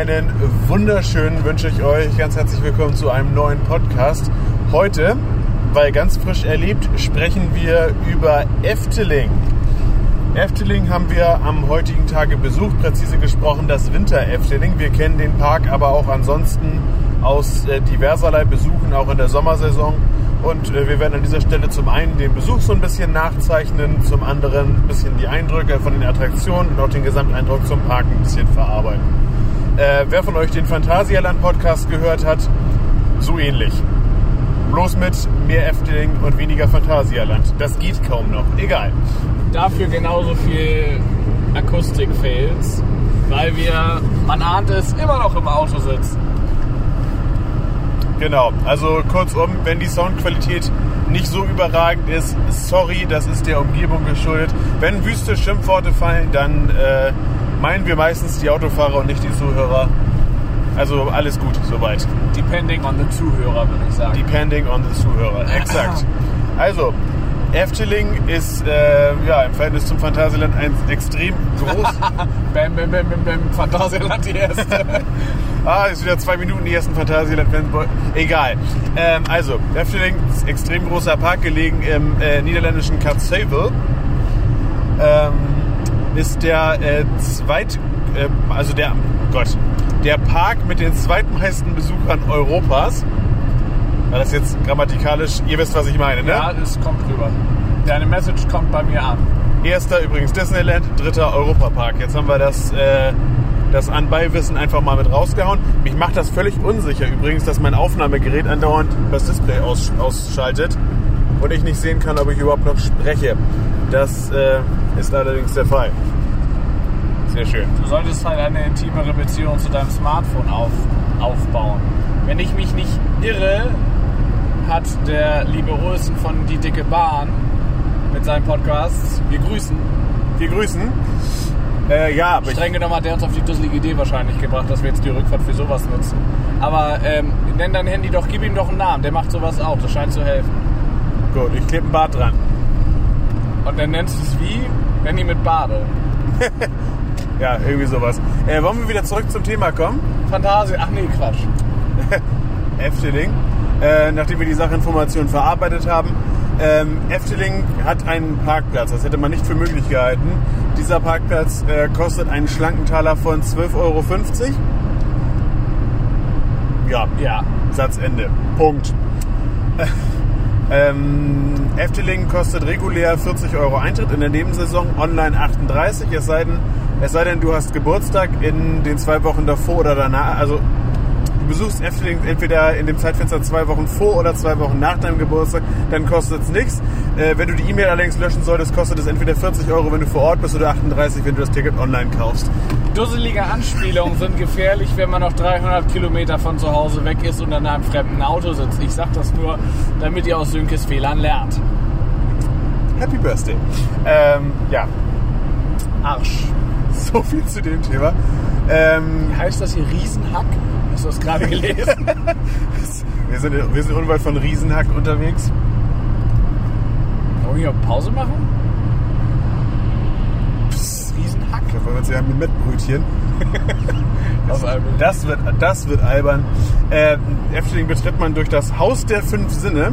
Einen wunderschönen wünsche ich euch. Ganz herzlich willkommen zu einem neuen Podcast. Heute, weil ganz frisch erlebt, sprechen wir über Efteling. Efteling haben wir am heutigen Tage besucht, präzise gesprochen das Winter Efteling. Wir kennen den Park aber auch ansonsten aus äh, diverserlei Besuchen, auch in der Sommersaison. Und äh, wir werden an dieser Stelle zum einen den Besuch so ein bisschen nachzeichnen, zum anderen ein bisschen die Eindrücke von den Attraktionen und auch den Gesamteindruck zum Park ein bisschen verarbeiten. Äh, wer von euch den Phantasialand Podcast gehört hat, so ähnlich. Bloß mit mehr Efteling und weniger Phantasialand. Das geht kaum noch. Egal. Dafür genauso viel Akustik-Fails, weil wir, man ahnt es, immer noch im Auto sitzen. Genau, also kurzum, wenn die Soundqualität nicht so überragend ist, sorry, das ist der Umgebung geschuldet. Wenn wüste Schimpfworte fallen, dann äh, meinen wir meistens die Autofahrer und nicht die Zuhörer. Also alles gut soweit. Depending on the Zuhörer, würde ich sagen. Depending on the Zuhörer, exakt. Also, Efteling ist äh, ja, im Verhältnis zum Phantasialand ein extrem groß. bam, bam, bam, bam, bam, Phantasialand die erste. ah, ist wieder zwei Minuten die ersten Phantasialand-Fans. Egal. Ähm, also, Efteling ist extrem großer Park, gelegen im äh, niederländischen Katzheuvel. Ähm, ist der äh, zweit, äh, also der, Gott, der Park mit den zweitmeisten Besuchern Europas. War das jetzt grammatikalisch? Ihr wisst, was ich meine, ne? Ja, es kommt rüber. Deine Message kommt bei mir an. Erster übrigens Disneyland, dritter Europapark. Jetzt haben wir das, äh, das Anbeiwissen einfach mal mit rausgehauen. Mich macht das völlig unsicher übrigens, dass mein Aufnahmegerät andauernd das Display aus, ausschaltet und ich nicht sehen kann, ob ich überhaupt noch spreche. Das äh, ist allerdings der Fall. Sehr schön. Du solltest halt eine intimere Beziehung zu deinem Smartphone auf, aufbauen. Wenn ich mich nicht irre, hat der liebe Olsen von Die Dicke Bahn mit seinem Podcast, wir grüßen, Wir grüßen. Äh, ja, aber ich, streng genommen hat der uns auf die dusselige Idee wahrscheinlich gebracht, dass wir jetzt die Rückfahrt für sowas nutzen. Aber ähm, nenn dein Handy doch, gib ihm doch einen Namen, der macht sowas auch, das scheint zu helfen. gut, ich klebe ein Bad dran. Und dann nennst du es wie? Benny mit Bade. Ja, irgendwie sowas. Äh, wollen wir wieder zurück zum Thema kommen? Fantasie, ach nee, Quatsch. Efteling. Äh, nachdem wir die Sachinformation verarbeitet haben. Ähm, Efteling hat einen Parkplatz. Das hätte man nicht für möglich gehalten. Dieser Parkplatz äh, kostet einen schlanken Taler von 12,50 Euro. Ja, Ja. Satzende. Punkt. Ähm, Efteling kostet regulär 40 Euro Eintritt, in der Nebensaison online 38, es sei denn, es sei denn du hast Geburtstag in den zwei Wochen davor oder danach. Also du besuchst Efteling entweder in dem Zeitfenster zwei Wochen vor oder zwei Wochen nach deinem Geburtstag, dann kostet es nichts. Äh, wenn du die E-Mail allerdings löschen solltest, kostet es entweder 40 Euro, wenn du vor Ort bist, oder 38, wenn du das Ticket online kaufst. Dusselige Anspielungen sind gefährlich, wenn man noch 300 Kilometer von zu Hause weg ist und in einem fremden Auto sitzt. Ich sag das nur, damit ihr aus Sönkes Fehlern lernt. Happy Birthday. Ähm, ja, Arsch. so viel zu dem Thema. Ähm, Heißt das hier Riesenhack? Hast du das gerade gelesen? wir, sind, wir sind unweit von Riesenhack unterwegs. Wollen wir hier Pause machen? Wollen wir uns ja mit Mettbrötchen. Einmal. Das wird, das wird albern. Äh, Efteling betritt man durch das Haus der fünf Sinne.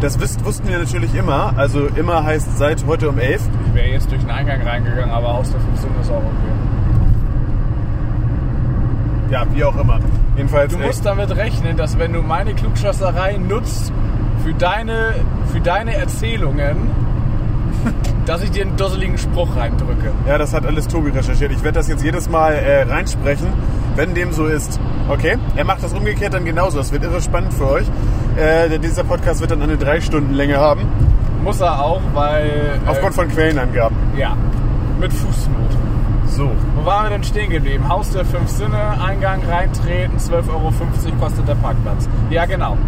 Das wisst, wussten wir natürlich immer. Also immer heißt seit heute um elf. Ich wäre jetzt durch den Eingang reingegangen, aber Haus der 15 ist auch okay. Ja, wie auch immer. Jedenfalls. Du äh, musst damit rechnen, dass wenn du meine Klugschasserei nutzt für deine, für deine Erzählungen, dass ich dir einen dusseligen Spruch reindrücke. ja, das hat alles Tobi recherchiert. Ich werde das jetzt jedes Mal äh, reinsprechen, wenn dem so ist. Okay? Er macht das umgekehrt dann genauso. Das wird irre spannend für euch. Äh, denn dieser Podcast wird dann eine drei Stunden Länge haben. Muss er auch, weil. Aufgrund von Quellenangaben. äh, Ja. Mit Fußnot. So. Wo waren wir denn stehen geblieben? Haus der fünf Sinne, Eingang reintreten, 12,50 Euro kostet der Parkplatz. Ja, genau.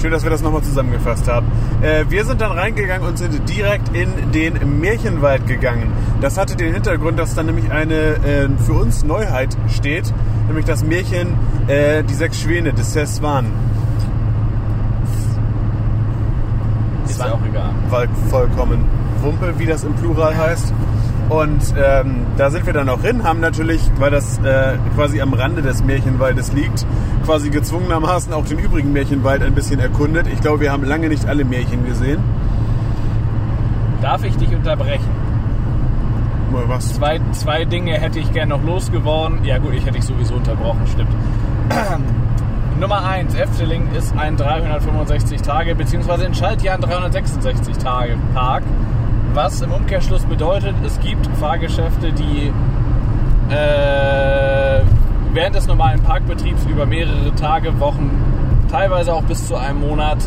Schön, dass wir das nochmal zusammengefasst haben. Äh, wir sind dann reingegangen und sind direkt in den Märchenwald gegangen. Das hatte den Hintergrund, dass dann nämlich eine äh, für uns Neuheit steht, nämlich das Märchen äh, Die sechs Schwäne des Seswan. Ist ja auch egal. Vollkommen Wumpe, wie das im Plural heißt. Und ähm, da sind wir dann auch hin, haben natürlich, weil das äh, quasi am Rande des Märchenwaldes liegt, quasi gezwungenermaßen auch den übrigen Märchenwald ein bisschen erkundet. Ich glaube, wir haben lange nicht alle Märchen gesehen. Darf ich dich unterbrechen? Was? Zwei, zwei Dinge hätte ich gerne noch losgeworden. Ja gut, ich hätte dich sowieso unterbrochen, stimmt. Nummer 1, Efteling ist ein 365 Tage bzw. in Schaltjahren 366 Tage Park. Was im Umkehrschluss bedeutet, es gibt Fahrgeschäfte, die äh, während des normalen Parkbetriebs über mehrere Tage, Wochen, teilweise auch bis zu einem Monat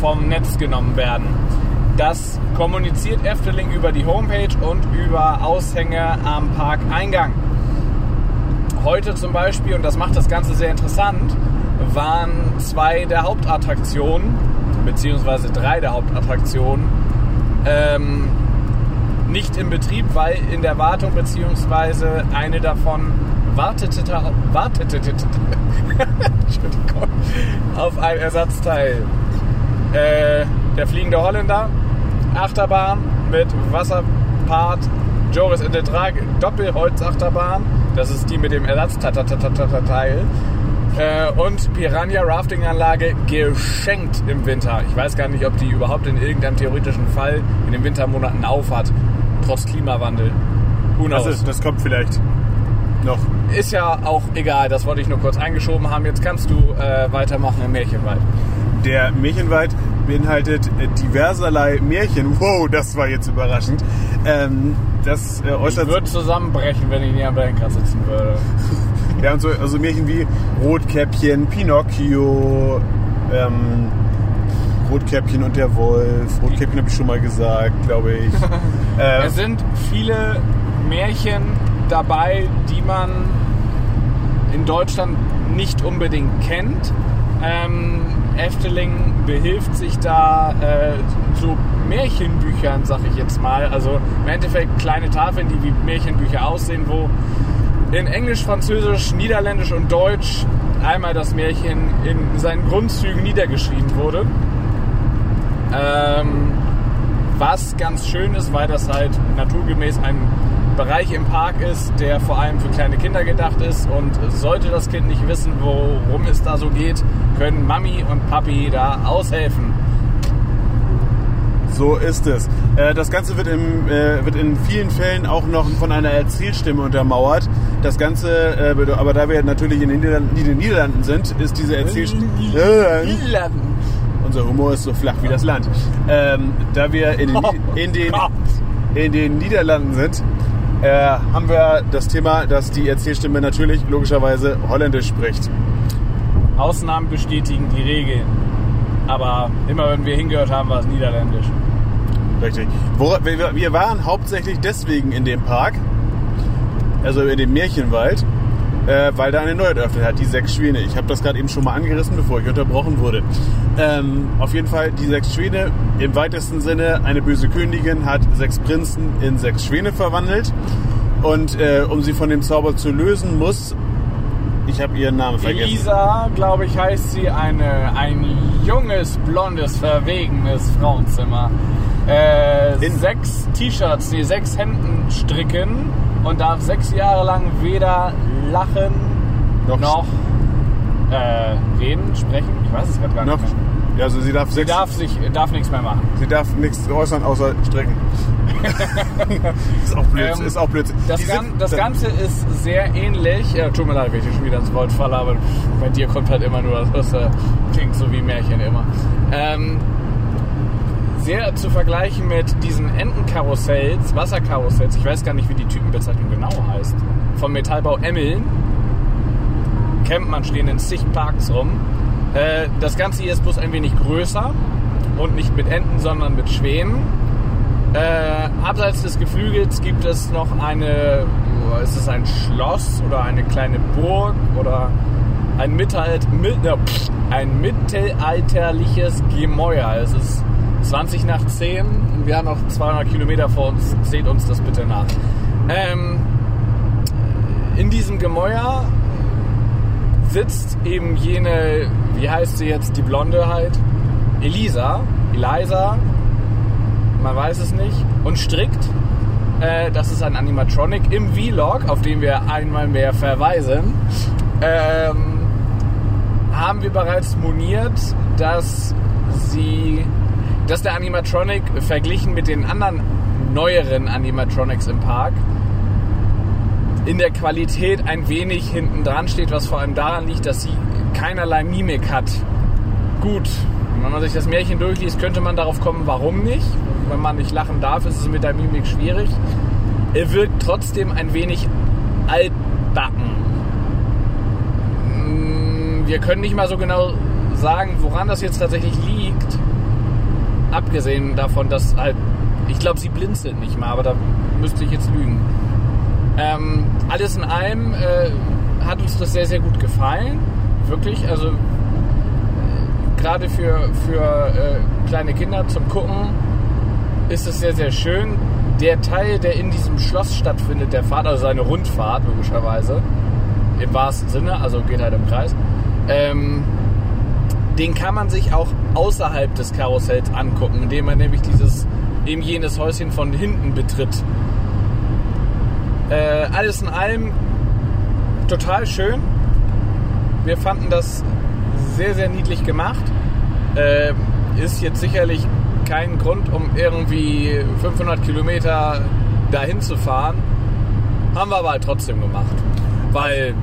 vom Netz genommen werden. Das kommuniziert Efteling über die Homepage und über Aushänge am Parkeingang. Heute zum Beispiel, und das macht das Ganze sehr interessant, waren zwei der Hauptattraktionen, beziehungsweise drei der Hauptattraktionen, ähm, nicht im Betrieb, weil in der Wartung, beziehungsweise eine davon wartete, wartete auf ein Ersatzteil. Äh, der fliegende Holländer, Achterbahn mit Wasserpart, Joris in der Trage, Doppelholzachterbahn, das ist die mit dem Ersatzteil. Äh, und Piranha Rafting Anlage geschenkt im Winter. Ich weiß gar nicht, ob die überhaupt in irgendeinem theoretischen Fall in den Wintermonaten aufhat, trotz Klimawandel. Das, ist, das kommt vielleicht noch. Ist ja auch egal, das wollte ich nur kurz eingeschoben haben. Jetzt kannst du äh, weitermachen im Märchenwald. Der Märchenwald beinhaltet äh, diverserlei Märchen. Wow, das war jetzt überraschend. Ähm, das äh, Ich äußert würde zusammenbrechen, wenn ich nie am Lenkrad sitzen würde. ja, und so, also Märchen wie Rotkäppchen, Pinocchio, ähm, Rotkäppchen und der Wolf. Rotkäppchen habe ich schon mal gesagt, glaube ich. äh, Es sind viele Märchen dabei, die man in Deutschland nicht unbedingt kennt. Ähm, Efteling behilft sich da äh, so Märchenbüchern, sag ich jetzt mal. Also im Endeffekt kleine Tafeln, die wie Märchenbücher aussehen, wo in Englisch, Französisch, Niederländisch und Deutsch einmal das Märchen in seinen Grundzügen niedergeschrieben wurde. Ähm, was ganz schön ist, weil das halt naturgemäß ein Bereich im Park ist, der vor allem für kleine Kinder gedacht ist. Und sollte das Kind nicht wissen, worum es da so geht, können Mami und Papi da aushelfen. So ist es. Äh, das Ganze wird, im, äh, wird in vielen Fällen auch noch von einer Erzählstimme untermauert. Das Ganze, äh, aber da wir natürlich in den Niederlanden, in den Niederlanden sind, ist diese Erzählstimme... Unser Humor ist so flach wie das Land. Ähm, da wir in den, Ni- in den, in den Niederlanden sind, äh, haben wir das Thema, dass die Erzählstimme natürlich logischerweise Holländisch spricht. Ausnahmen bestätigen die Regeln. Aber immer wenn wir hingehört haben, war es niederländisch. Richtig. Wir waren hauptsächlich deswegen in dem Park, also in dem Märchenwald, äh, weil da eine neue eröffnet hat, die sechs Schwäne. Ich habe das gerade eben schon mal angerissen, bevor ich unterbrochen wurde. Ähm, auf jeden Fall, die sechs Schwäne, im weitesten Sinne, eine böse Königin hat sechs Prinzen in sechs Schwäne verwandelt. Und äh, um sie von dem Zauber zu lösen, muss, ich habe ihren Namen vergessen. Elisa, glaube ich, heißt sie, eine, ein junges, blondes, verwegenes Frauenzimmer. Äh, In- sechs T-Shirts, nee, sechs Hemden stricken und darf sechs Jahre lang weder lachen Noch- noch, äh, reden, sprechen. Ich weiß es gerade gar Noch, nicht mehr. ja, also sie darf Sie sechs, darf, sich, darf nichts mehr machen. sie darf nichts äußern außer strecken. ist auch Blödsinn. Ähm, ist auch Blödsinn. Das, Die Gan das Ganze ist sehr ähnlich. Äh, tut mir leid, wenn ich schon wieder ins Wort falle, aber bei dir kommt halt immer nur das, das äh, klingt so wie Märchen immer. Ähm, sehr zu vergleichen mit diesen Entenkarussells, Wasserkarussells, ich weiß gar nicht, wie die Typenbezeichnung genau heißt, vom Metallbau Emmeln. Kennt man, stehen in zig Parks rum. Äh, das Ganze hier ist bloß ein wenig größer und nicht mit Enten, sondern mit Schwänen. Äh, abseits des Geflügels gibt es noch eine, oh, ist es ein Schloss oder eine kleine Burg oder ein, Mittelalt, ein mittelalterliches Gemäuer. Es ist 20 nach 10 und wir haben noch 200 Kilometer vor uns. Seht uns das bitte nach. Ähm, in diesem Gemäuer sitzt eben jene, wie heißt sie jetzt, die Blonde halt, Elisa, Eliza, man weiß es nicht, und strickt. Äh, das ist ein Animatronic im Vlog, auf den wir einmal mehr verweisen. Ähm, haben wir bereits moniert, dass sie, dass der Animatronic verglichen mit den anderen neueren Animatronics im Park in der Qualität ein wenig hinten dran steht, was vor allem daran liegt, dass sie keinerlei Mimik hat. Gut, wenn man sich das Märchen durchliest, könnte man darauf kommen, warum nicht. Wenn man nicht lachen darf, ist es mit der Mimik schwierig. Er wirkt trotzdem ein wenig altbacken. Mm, Wir können nicht mal so genau sagen, woran das jetzt tatsächlich liegt. Abgesehen davon, dass halt, ich glaube, sie blinzelt nicht mal, aber da müsste ich jetzt lügen. Ähm, alles in allem äh, hat uns das sehr, sehr gut gefallen. Wirklich, also äh, gerade für, für äh, kleine Kinder zum Gucken ist es sehr, sehr schön. Der Teil, der in diesem Schloss stattfindet, der Fahrt, also seine Rundfahrt logischerweise, im wahrsten Sinne, also geht halt im Kreis, ähm, den kann man sich auch außerhalb des Karussells angucken, indem man nämlich dieses eben jenes Häuschen von hinten betritt. Äh, alles in allem total schön. Wir fanden das sehr, sehr niedlich gemacht. Äh, ist jetzt sicherlich kein Grund, um irgendwie 500 Kilometer dahin zu fahren. Haben wir aber halt trotzdem gemacht. Weil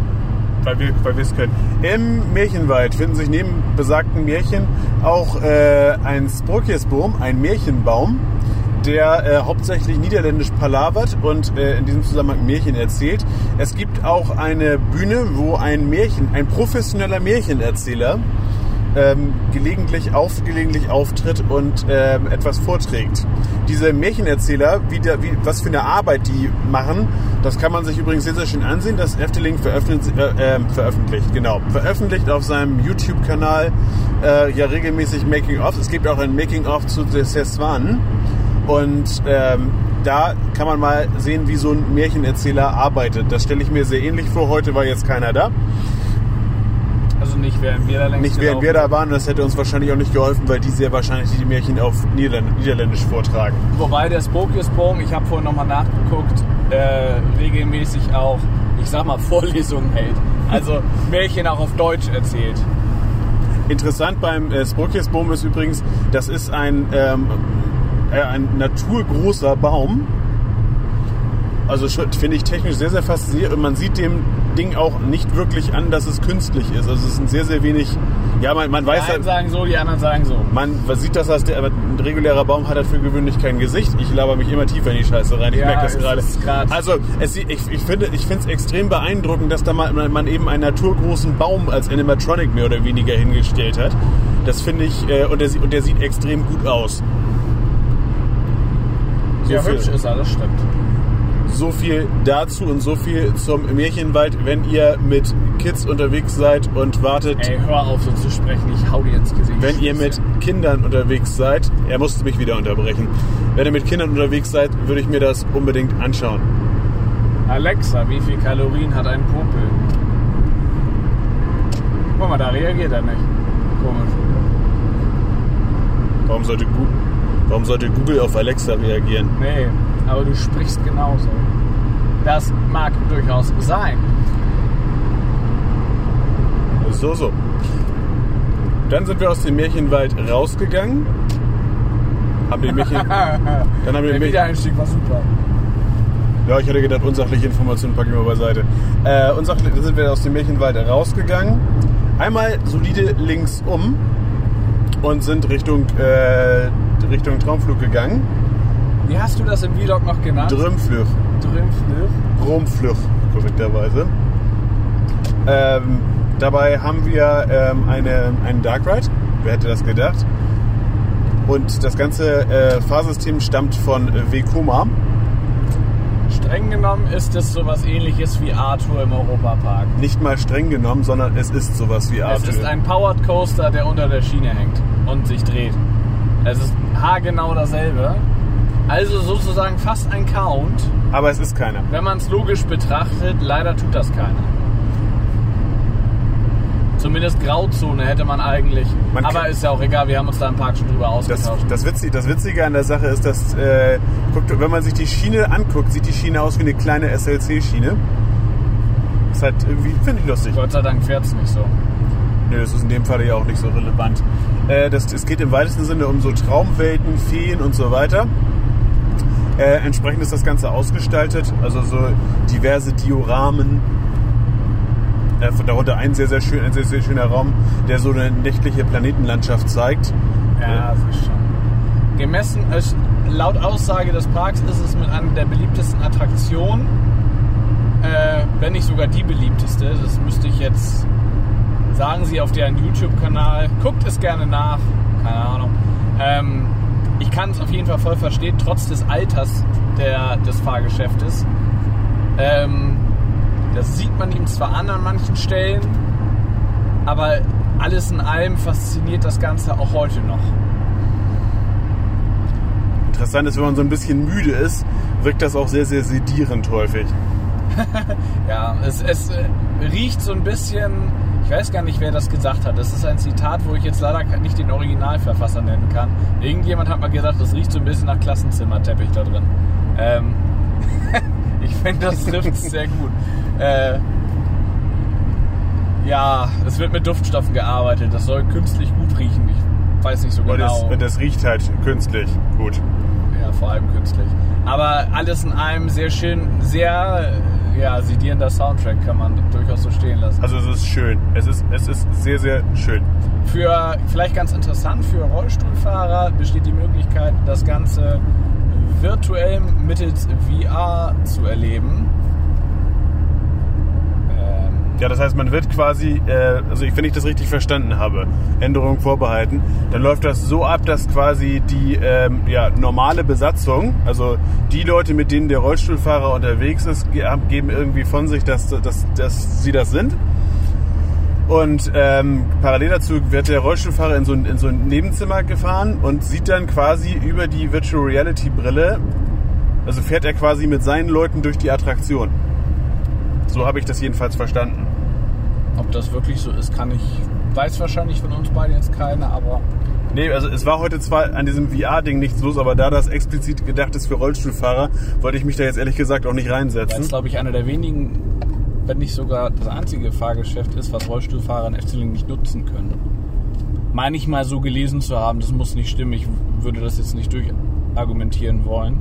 weil wir weil es können. Im Märchenwald finden sich neben besagten Märchen auch äh, ein Sprokjesboom, ein Märchenbaum, der äh, hauptsächlich niederländisch palavert und äh, in diesem Zusammenhang Märchen erzählt. Es gibt auch eine Bühne, wo ein Märchen, ein professioneller Märchenerzähler ähm, gelegentlich, auf, gelegentlich auftritt und ähm, etwas vorträgt. Diese Märchenerzähler, wie der, wie, was für eine Arbeit die machen, das kann man sich übrigens sehr, sehr schön ansehen. Das Efteling veröffentlicht, äh, äh, veröffentlicht, genau, veröffentlicht auf seinem YouTube-Kanal äh, ja regelmäßig Making-ofs. Es gibt auch ein Making-of zu der Seswan und ähm, da kann man mal sehen, wie so ein Märchenerzähler arbeitet. Das stelle ich mir sehr ähnlich vor. Heute war jetzt keiner da. Also nicht während wir da längst Nicht während wir da waren, das hätte uns wahrscheinlich auch nicht geholfen, weil die sehr wahrscheinlich die Märchen auf Niederländ Niederländisch vortragen. Wobei der Spokius-Boom, ich habe vorhin nochmal nachgeguckt, äh, regelmäßig auch, ich sag mal, Vorlesungen hält. Also Märchen auch auf Deutsch erzählt. Interessant beim äh, Sprokjesboom ist übrigens, das ist ein, ähm, äh, ein naturgroßer Baum. Also finde ich technisch sehr, sehr faszinierend. Und man sieht dem Ding auch nicht wirklich an, dass es künstlich ist. Also es sind sehr, sehr wenig. Ja, man, man Die weiß einen halt, sagen so, die anderen sagen so. man sieht, dass das der, aber ein regulärer Baum hat halt für gewöhnlich kein Gesicht. Ich laber mich immer tiefer in die Scheiße rein. Ich Ja, merke das gerade. Also es, sieht- ich, ich finde es extrem beeindruckend, dass da mal, man eben einen naturgroßen Baum als Animatronic mehr oder weniger hingestellt hat. Das finde ich äh, und, der, sieht- und der sieht extrem gut aus. So Ja, viel- hübsch ist er, das stimmt. So viel dazu und so viel zum Märchenwald, wenn ihr mit Kids unterwegs seid und wartet, Ey, hör auf so zu sprechen, ich hau dir ins Gesicht. wenn ihr mit Kindern unterwegs seid. Er musste mich wieder unterbrechen. Wenn ihr mit Kindern unterwegs seid, würde ich mir das unbedingt anschauen. Alexa, wie viel Kalorien hat ein Popel? Guck mal, da reagiert er nicht. Komisch. Warum sollte, Gu- warum sollte Google auf Alexa reagieren? Nee, aber du sprichst genauso. Das mag durchaus sein. So, so. Dann sind wir aus dem Märchenwald rausgegangen. Haben den Märchen, dann haben wir Der Wiedereinstieg war super. Ja, ich hätte gedacht, unsachliche Informationen packen wir beiseite. Äh, unsachlich, dann sind wir aus dem Märchenwald rausgegangen. Einmal solide links um und sind Richtung, äh, Richtung Traumflug gegangen. Wie hast du das im Vlog noch genannt? Drömflug. Drümflug. Romflug, korrekterweise. Ähm, dabei haben wir ähm, eine, einen Dark Ride. Wer hätte das gedacht? Und das ganze äh, Fahrsystem stammt von Vekoma. Streng genommen ist es sowas ähnliches wie Arthur im Europapark. Nicht mal streng genommen, sondern es ist sowas wie Es Arthur. ist ein Powered Coaster, der unter der Schiene hängt und sich dreht. Es ist haargenau dasselbe. Also sozusagen fast ein Count. Aber es ist keiner. Wenn man es logisch betrachtet, leider tut das keiner. Zumindest Grauzone hätte man eigentlich. Man Aber ist ja auch egal, wir haben uns da im Park schon drüber Das, ausgetauscht. das, Witzige, das Witzige an der Sache ist, dass, äh, guckt, wenn man sich die Schiene anguckt, sieht die Schiene aus wie eine kleine SLC-Schiene. Ist halt irgendwie, finde ich lustig. Gott sei Dank fährt es nicht so. Nö, das ist in dem Fall ja auch nicht so relevant. Äh, das, es geht im weitesten Sinne um so Traumwelten, Feen und so weiter. Äh, entsprechend ist das Ganze ausgestaltet, also so diverse Dioramen. Äh, von darunter ein sehr, sehr, schön, ein sehr, sehr schöner Raum, der so eine nächtliche Planetenlandschaft zeigt. Ja, das ist schon. Gemessen, es, laut Aussage des Parks ist es mit einer der beliebtesten Attraktionen, äh, wenn nicht sogar die beliebteste. Das müsste ich jetzt sagen Sie auf deren YouTube-Kanal. Guckt es gerne nach, keine Ahnung. Ähm, ich kann es auf jeden Fall voll verstehen, trotz des Alters der, des Fahrgeschäftes. Ähm, das sieht man ihm zwar an an manchen Stellen, aber alles in allem fasziniert das Ganze auch heute noch. Interessant ist, wenn man so ein bisschen müde ist, wirkt das auch sehr, sehr sedierend häufig. Ja, es, es äh, riecht so ein bisschen, ich weiß gar nicht, wer das gesagt hat. Das ist ein Zitat, wo ich jetzt leider nicht den Originalverfasser nennen kann. Irgendjemand hat mal gesagt, das riecht so ein bisschen nach Klassenzimmerteppich da drin. Ähm, ich finde, das trifft es sehr gut. Äh, ja, es wird mit Duftstoffen gearbeitet. Das soll künstlich gut riechen. Ich weiß nicht so Und genau. das, das riecht halt künstlich gut. Ja, vor allem künstlich. Aber alles in allem sehr schön, sehr ja, sedierender Soundtrack kann man durchaus so stehen lassen. Also es ist schön. Es ist, es ist sehr, sehr schön. Für vielleicht ganz interessant für Rollstuhlfahrer besteht die Möglichkeit, das Ganze virtuell mittels VR zu erleben. Ja, das heißt, man wird quasi, äh, also ich, wenn ich das richtig verstanden habe, Änderung vorbehalten, dann läuft das so ab, dass quasi die ähm, ja, normale Besatzung, also die Leute, mit denen der Rollstuhlfahrer unterwegs ist, ge- geben irgendwie von sich, dass, dass, dass sie das sind. Und ähm, parallel dazu wird der Rollstuhlfahrer in so, ein, in so ein Nebenzimmer gefahren und sieht dann quasi über die Virtual Reality Brille, also fährt er quasi mit seinen Leuten durch die Attraktion. So habe ich das jedenfalls verstanden. ob das wirklich so ist, kann ich. Weiß wahrscheinlich von uns beiden jetzt keiner, aber Nee, also es war heute zwar an diesem VR-Ding nichts los, aber da das explizit gedacht ist für Rollstuhlfahrer, wollte ich mich da jetzt ehrlich gesagt auch nicht reinsetzen. es, glaube ich, einer der wenigen, wenn nicht sogar das einzige Fahrgeschäft ist, was Rollstuhlfahrer in Efteling nicht nutzen können. Meine ich mal so gelesen zu haben, das muss nicht stimmen. Ich würde das jetzt nicht durchargumentieren wollen.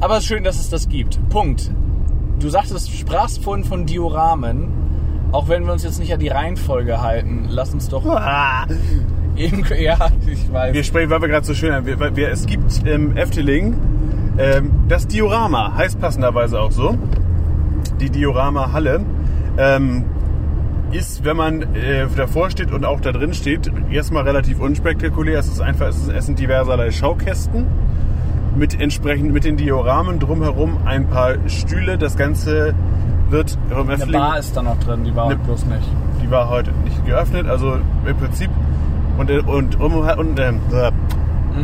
Aber es ist schön, dass es das gibt. Punkt. Du sagtest, sprachst vorhin von Dioramen. Auch wenn wir uns jetzt nicht an die Reihenfolge halten, lass uns doch Ah, eben. Ja, ich weiß. wir sprechen, weil wir gerade so schön haben. Wir, wir, es gibt im Efteling ähm, das Diorama, heißt passenderweise auch so. Die Diorama-Halle. Ähm, ist, wenn man äh, davor steht und auch da drin steht, erstmal relativ unspektakulär. Es ist einfach, es, ist, es sind diverserlei Schaukästen mit entsprechend mit den Dioramen drumherum ein paar Stühle. Das Ganze wird im Eine Bar ist da noch drin, die war Ne- heute bloß nicht. die war heute nicht geöffnet. Also im Prinzip und, und, um, und äh,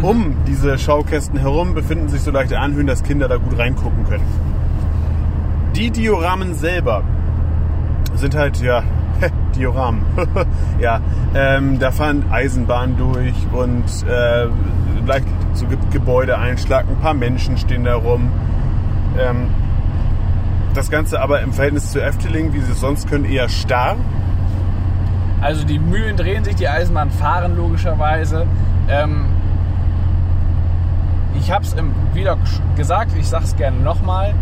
um diese Schaukästen herum befinden sich so leichte Anhöhen, dass Kinder da gut reingucken können. Die Dioramen selber sind halt, ja, Dioramen. ja, ähm, da fahren Eisenbahnen durch und äh, leicht so Ge Gebäudeeinschlag, ein paar Menschen stehen da rum. Ähm, das Ganze aber im Verhältnis zu Efteling, wie sie es sonst können, eher starr. Also die Mühlen drehen sich, die Eisenbahnen fahren logischerweise. Ähm, ich habe es im Vlog gesagt, ich sage es gerne nochmal.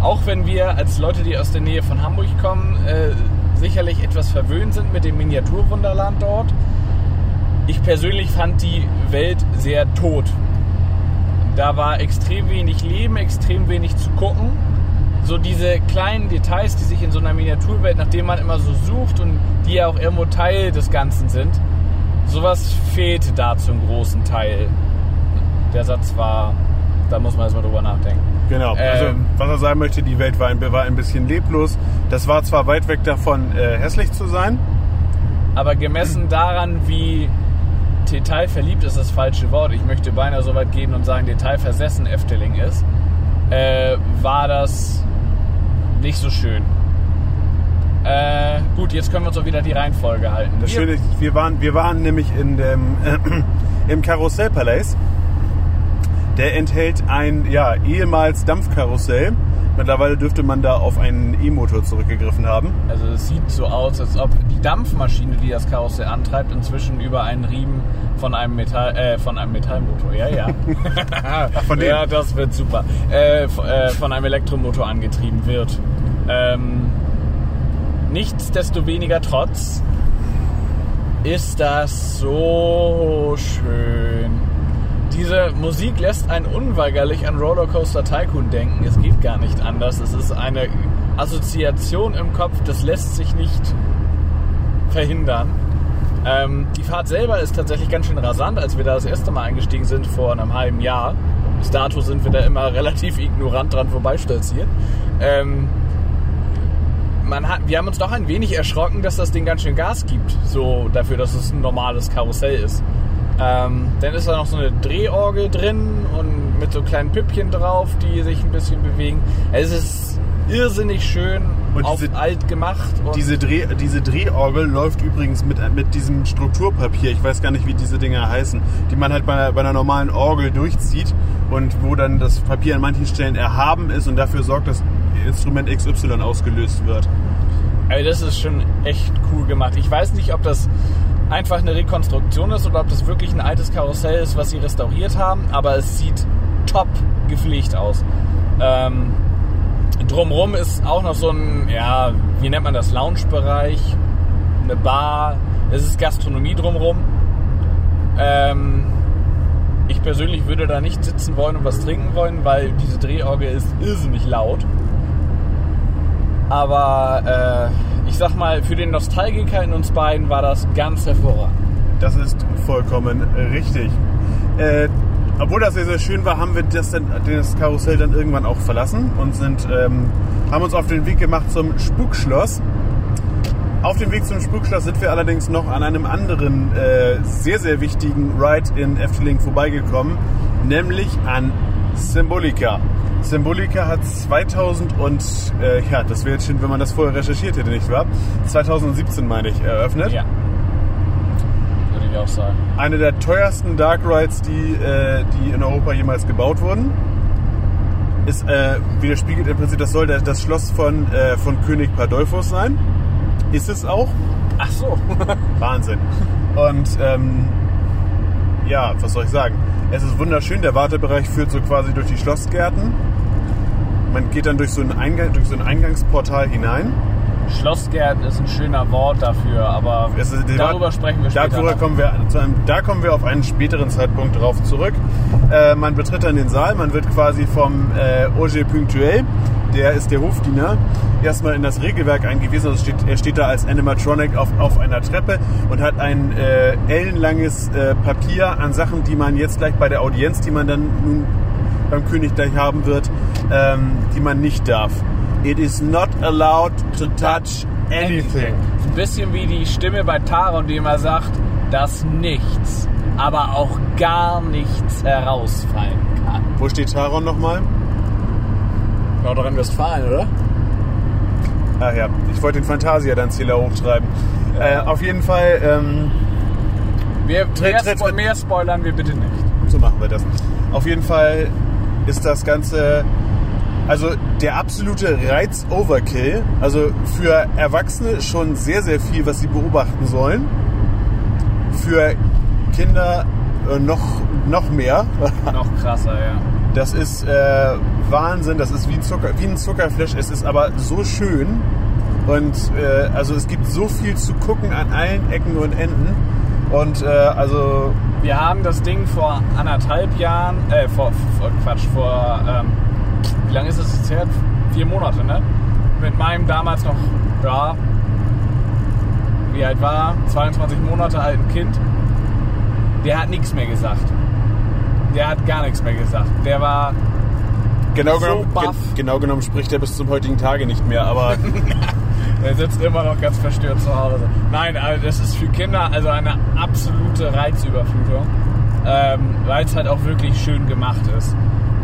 Auch wenn wir als Leute, die aus der Nähe von Hamburg kommen, äh, sicherlich etwas verwöhnt sind mit dem Miniaturwunderland dort. Ich persönlich fand die Welt sehr tot. Da war extrem wenig Leben, extrem wenig zu gucken. So diese kleinen Details, die sich in so einer Miniaturwelt, nachdem man immer so sucht und die ja auch irgendwo Teil des Ganzen sind, sowas fehlte da zum großen Teil. Der Satz war, da muss man erstmal drüber nachdenken. Genau. Also, Ähm. was er sagen möchte, die Welt war ein, war ein bisschen leblos. Das war zwar weit weg davon, äh, hässlich zu sein. Aber gemessen daran, wie detailverliebt ist das falsche Wort, ich möchte beinahe so weit gehen und sagen, detailversessen Efteling ist, äh, war das nicht so schön. Äh, gut, jetzt können wir uns auch wieder die Reihenfolge halten. Das Wir- Schöne ist, wir waren, wir waren nämlich in dem, äh, im Karussellpalais. Der enthält ein ja, ehemals Dampfkarussell. Mittlerweile dürfte man da auf einen E-Motor zurückgegriffen haben. Also es sieht so aus, als ob die Dampfmaschine, die das Karussell antreibt, inzwischen über einen Riemen von einem Metall, äh, von einem Metallmotor, ja, ja. von dem? ja, das wird super. Äh, äh, von einem Elektromotor angetrieben wird. Ähm, nichtsdestoweniger trotz ist das so schön. Diese Musik lässt einen unweigerlich an Rollercoaster Tycoon denken. Es geht gar nicht anders. Es ist eine Assoziation im Kopf, das lässt sich nicht verhindern. Ähm, die Fahrt selber ist tatsächlich ganz schön rasant, als wir da das erste Mal eingestiegen sind vor einem halben Jahr. Bis dato sind wir da immer relativ ignorant dran vorbeistolziert. Ähm, hat, wir haben uns doch ein wenig erschrocken, dass das Ding ganz schön Gas gibt, so dafür, dass es ein normales Karussell ist. Ähm, dann ist da noch so eine Drehorgel drin und mit so kleinen Püppchen drauf, die sich ein bisschen bewegen. Es ist irrsinnig schön, Und auf diese- alt gemacht. Und Diese, Dreh, diese Drehorgel läuft übrigens mit, mit diesem Strukturpapier, ich weiß gar nicht, wie diese Dinger heißen, die man halt bei einer, bei einer normalen Orgel durchzieht und wo dann das Papier an manchen Stellen erhaben ist und dafür sorgt, dass Instrument XY ausgelöst wird. Ey, das ist schon echt cool gemacht. Ich weiß nicht, ob das einfach eine Rekonstruktion ist oder ob das wirklich ein altes Karussell ist, was sie restauriert haben, aber es sieht top gepflegt aus. Ähm, drumrum ist auch noch so ein, ja, wie nennt man das, Lounge-Bereich, eine Bar, es ist Gastronomie drumrum. Ähm, ich persönlich würde da nicht sitzen wollen und was trinken wollen, weil diese Drehorgel ist irrsinnig laut. Aber äh, ich sag mal, für den Nostalgiker in uns beiden war das ganz hervorragend. Das ist vollkommen richtig. Äh, obwohl das sehr, sehr schön war, haben wir das, dann, das Karussell dann irgendwann auch verlassen und sind, ähm, haben uns auf den Weg gemacht zum Spukschloss. Auf dem Weg zum Spukschloss sind wir allerdings noch an einem anderen äh, sehr, sehr wichtigen Ride in Efteling vorbeigekommen, nämlich an Symbolica. Symbolica hat 2000 und, äh, ja, das wäre jetzt schön, wenn man das vorher recherchiert hätte, nicht wahr? 2017, meine ich, eröffnet. Ja. Würde ich auch sagen. Eine der teuersten Dark Rides, die, äh, die in Europa jemals gebaut wurden. Ist, äh, widerspiegelt im Prinzip, das soll der, das Schloss von, äh, von König Pandolfos sein. Ist es auch. Ach so. Wahnsinn. Und ähm, ja, was soll ich sagen? Es ist wunderschön. Der Wartebereich führt so quasi durch die Schlossgärten. Man geht dann durch so ein, Eingang, durch so ein Eingangsportal hinein. Schlossgärten ist ein schöner Wort dafür, aber ist- darüber Wart- sprechen wir später. Darüber kommen wir, zu einem, da kommen wir auf einen späteren Zeitpunkt drauf zurück. Äh, man betritt dann den Saal, man wird quasi vom äh, Auger Punctuel, der ist der Hofdiener, erstmal in das Regelwerk eingewiesen. Also steht, er steht da als Animatronic auf, auf einer Treppe und hat ein äh, ellenlanges äh, Papier an Sachen, die man jetzt gleich bei der Audienz, die man dann nun beim König gleich haben wird, ähm, die man nicht darf. It is not allowed to touch anything. Ein bisschen wie die Stimme bei Taron, die immer sagt, dass nichts, aber auch gar nichts herausfallen kann. Wo steht Taron nochmal? Nordrhein-Westfalen, oder? Ach ja, ich wollte den Fantasia dann Zähler hochtreiben. Äh, auf jeden Fall, ähm, Wir, Tritt, mehr, tritt, mehr spoilern wir bitte nicht. so machen wir das. Auf jeden Fall ist das Ganze, also der absolute Reiz-Overkill. Also für Erwachsene schon sehr, sehr viel, was sie beobachten sollen. Für Kinder äh, noch, noch mehr. Noch krasser, ja. Das ist äh, Wahnsinn, das ist wie ein, Zucker, wie ein Zuckerflash, es ist aber so schön und äh, also es gibt so viel zu gucken an allen Ecken und Enden und äh, also Wir haben das Ding vor anderthalb Jahren, äh, vor, vor Quatsch, vor, ähm, wie lange ist es jetzt her? Vier Monate, ne? Mit meinem damals noch, ja, wie alt war, 22 Monate alten Kind. Der hat nichts mehr gesagt. Der hat gar nichts mehr gesagt. Der war, genau, So genommen, baff. gen, genau genommen spricht er bis zum heutigen Tage nicht mehr, aber der sitzt immer noch ganz verstört zu Hause. Nein, also das ist für Kinder also eine absolute Reizüberflutung, ähm, weil es halt auch wirklich schön gemacht ist.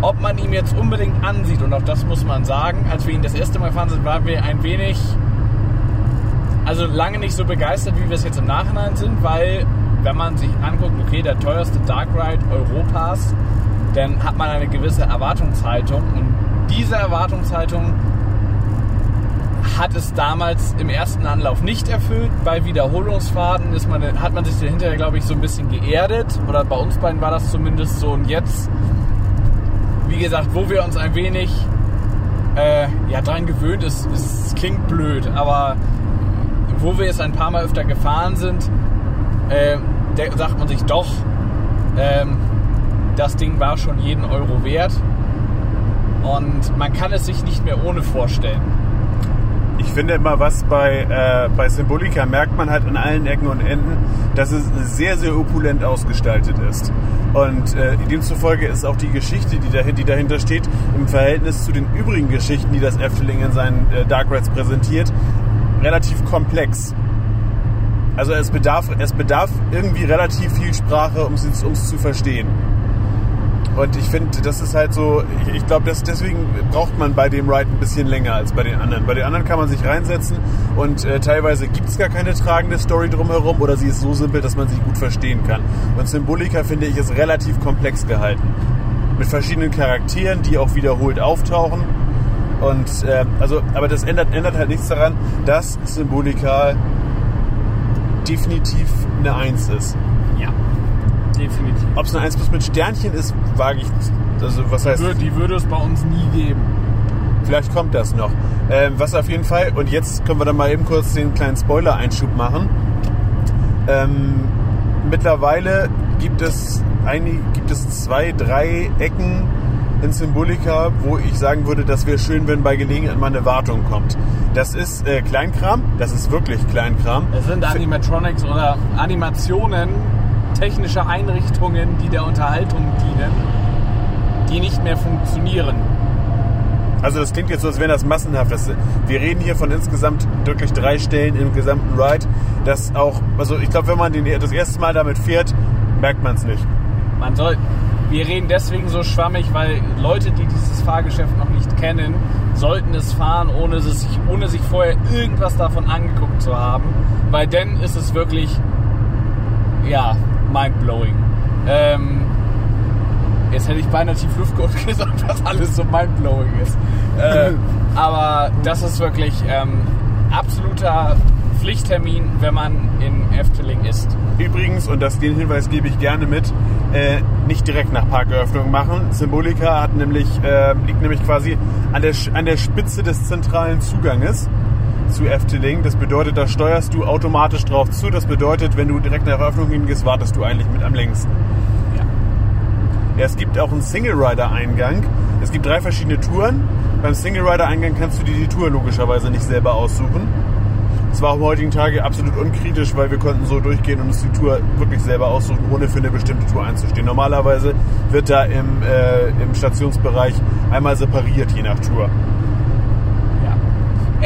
Ob man ihm jetzt unbedingt ansieht, und auch das muss man sagen, als wir ihn das erste Mal gefahren sind, waren wir ein wenig also lange nicht so begeistert, wie wir es jetzt im Nachhinein sind, weil wenn man sich anguckt, okay, der teuerste Dark Ride Europas, dann hat man eine gewisse Erwartungshaltung und diese Erwartungshaltung hat es damals im ersten Anlauf nicht erfüllt. Bei Wiederholungsfahrten ist man, hat man sich hinterher, glaube ich, so ein bisschen geerdet. Oder bei uns beiden war das zumindest so. Und jetzt, wie gesagt, wo wir uns ein wenig äh, ja, dran gewöhnt ist, es klingt blöd, aber wo wir es ein paar Mal öfter gefahren sind, äh, sagt man sich doch, ähm, das Ding war schon jeden Euro wert. Und man kann es sich nicht mehr ohne vorstellen ich finde immer, was bei, äh, bei Symbolika merkt man halt an allen Ecken und Enden, dass es sehr, sehr opulent ausgestaltet ist. Und äh, demzufolge ist auch die Geschichte, die, dahin, die dahinter steht, im Verhältnis zu den übrigen Geschichten, die das Efteling in seinen äh, Dark Rides präsentiert, relativ komplex. Also es bedarf, es bedarf irgendwie relativ viel Sprache, um es zu verstehen. Und ich finde, das ist halt so, ich, ich glaube, deswegen braucht man bei dem Ride ein bisschen länger als bei den anderen. Bei den anderen kann man sich reinsetzen und äh, teilweise gibt es gar keine tragende Story drumherum oder sie ist so simpel, dass man sie gut verstehen kann. Und Symbolika, finde ich, ist relativ komplex gehalten. Mit verschiedenen Charakteren, die auch wiederholt auftauchen. Und äh, also, aber das ändert, ändert halt nichts daran, dass Symbolika definitiv eine Eins ist. Ja definitiv. Ob es eine 1 plus mit Sternchen ist, wage ich. Also, was heißt. Die würde, die würde es bei uns nie geben. Vielleicht kommt das noch. Ähm, was auf jeden Fall, und jetzt können wir dann mal eben kurz den kleinen Spoiler-Einschub machen. Ähm, mittlerweile gibt es, einige, gibt es zwei, drei Ecken in Symbolika, wo ich sagen würde, das wäre schön, wenn bei Gelegenheit mal eine Wartung kommt. Das ist äh, Kleinkram, das ist wirklich Kleinkram. Es sind Animatronics oder Animationen, technische Einrichtungen, die der Unterhaltung dienen, die nicht mehr funktionieren. Also das klingt jetzt so, als wäre das massenhaft. Das, wir reden hier von insgesamt wirklich drei Stellen im gesamten Ride. Das auch, also ich glaube, wenn man den, das erste Mal damit fährt, merkt man es nicht. Man soll, wir reden deswegen so schwammig, weil Leute, die dieses Fahrgeschäft noch nicht kennen, sollten es fahren, ohne sich, ohne sich vorher irgendwas davon angeguckt zu haben. Weil dann ist es wirklich, ja, mindblowing. Ähm, jetzt hätte ich beinahe tief Luftgurt gesagt, dass alles so mindblowing ist. Äh, aber das ist wirklich ähm, absoluter Pflichttermin, wenn man in Efteling ist. Übrigens, und das, den Hinweis gebe ich gerne mit, äh, nicht direkt nach Parkeröffnung machen. Symbolika hat nämlich, äh, liegt nämlich quasi an der, an der Spitze des zentralen Zuganges zu Efteling. Das bedeutet, da steuerst du automatisch drauf zu. Das bedeutet, wenn du direkt nach Eröffnung hingehst, wartest du eigentlich mit am längsten. Ja. ja es gibt auch einen Single-Rider-Eingang. Es gibt drei verschiedene Touren. Beim Single-Rider-Eingang kannst du dir die Tour logischerweise nicht selber aussuchen. Das war am heutigen Tage absolut unkritisch, weil wir konnten so durchgehen und uns die Tour wirklich selber aussuchen, ohne für eine bestimmte Tour einzustehen. Normalerweise wird da im, äh, im Stationsbereich einmal separiert, je nach Tour.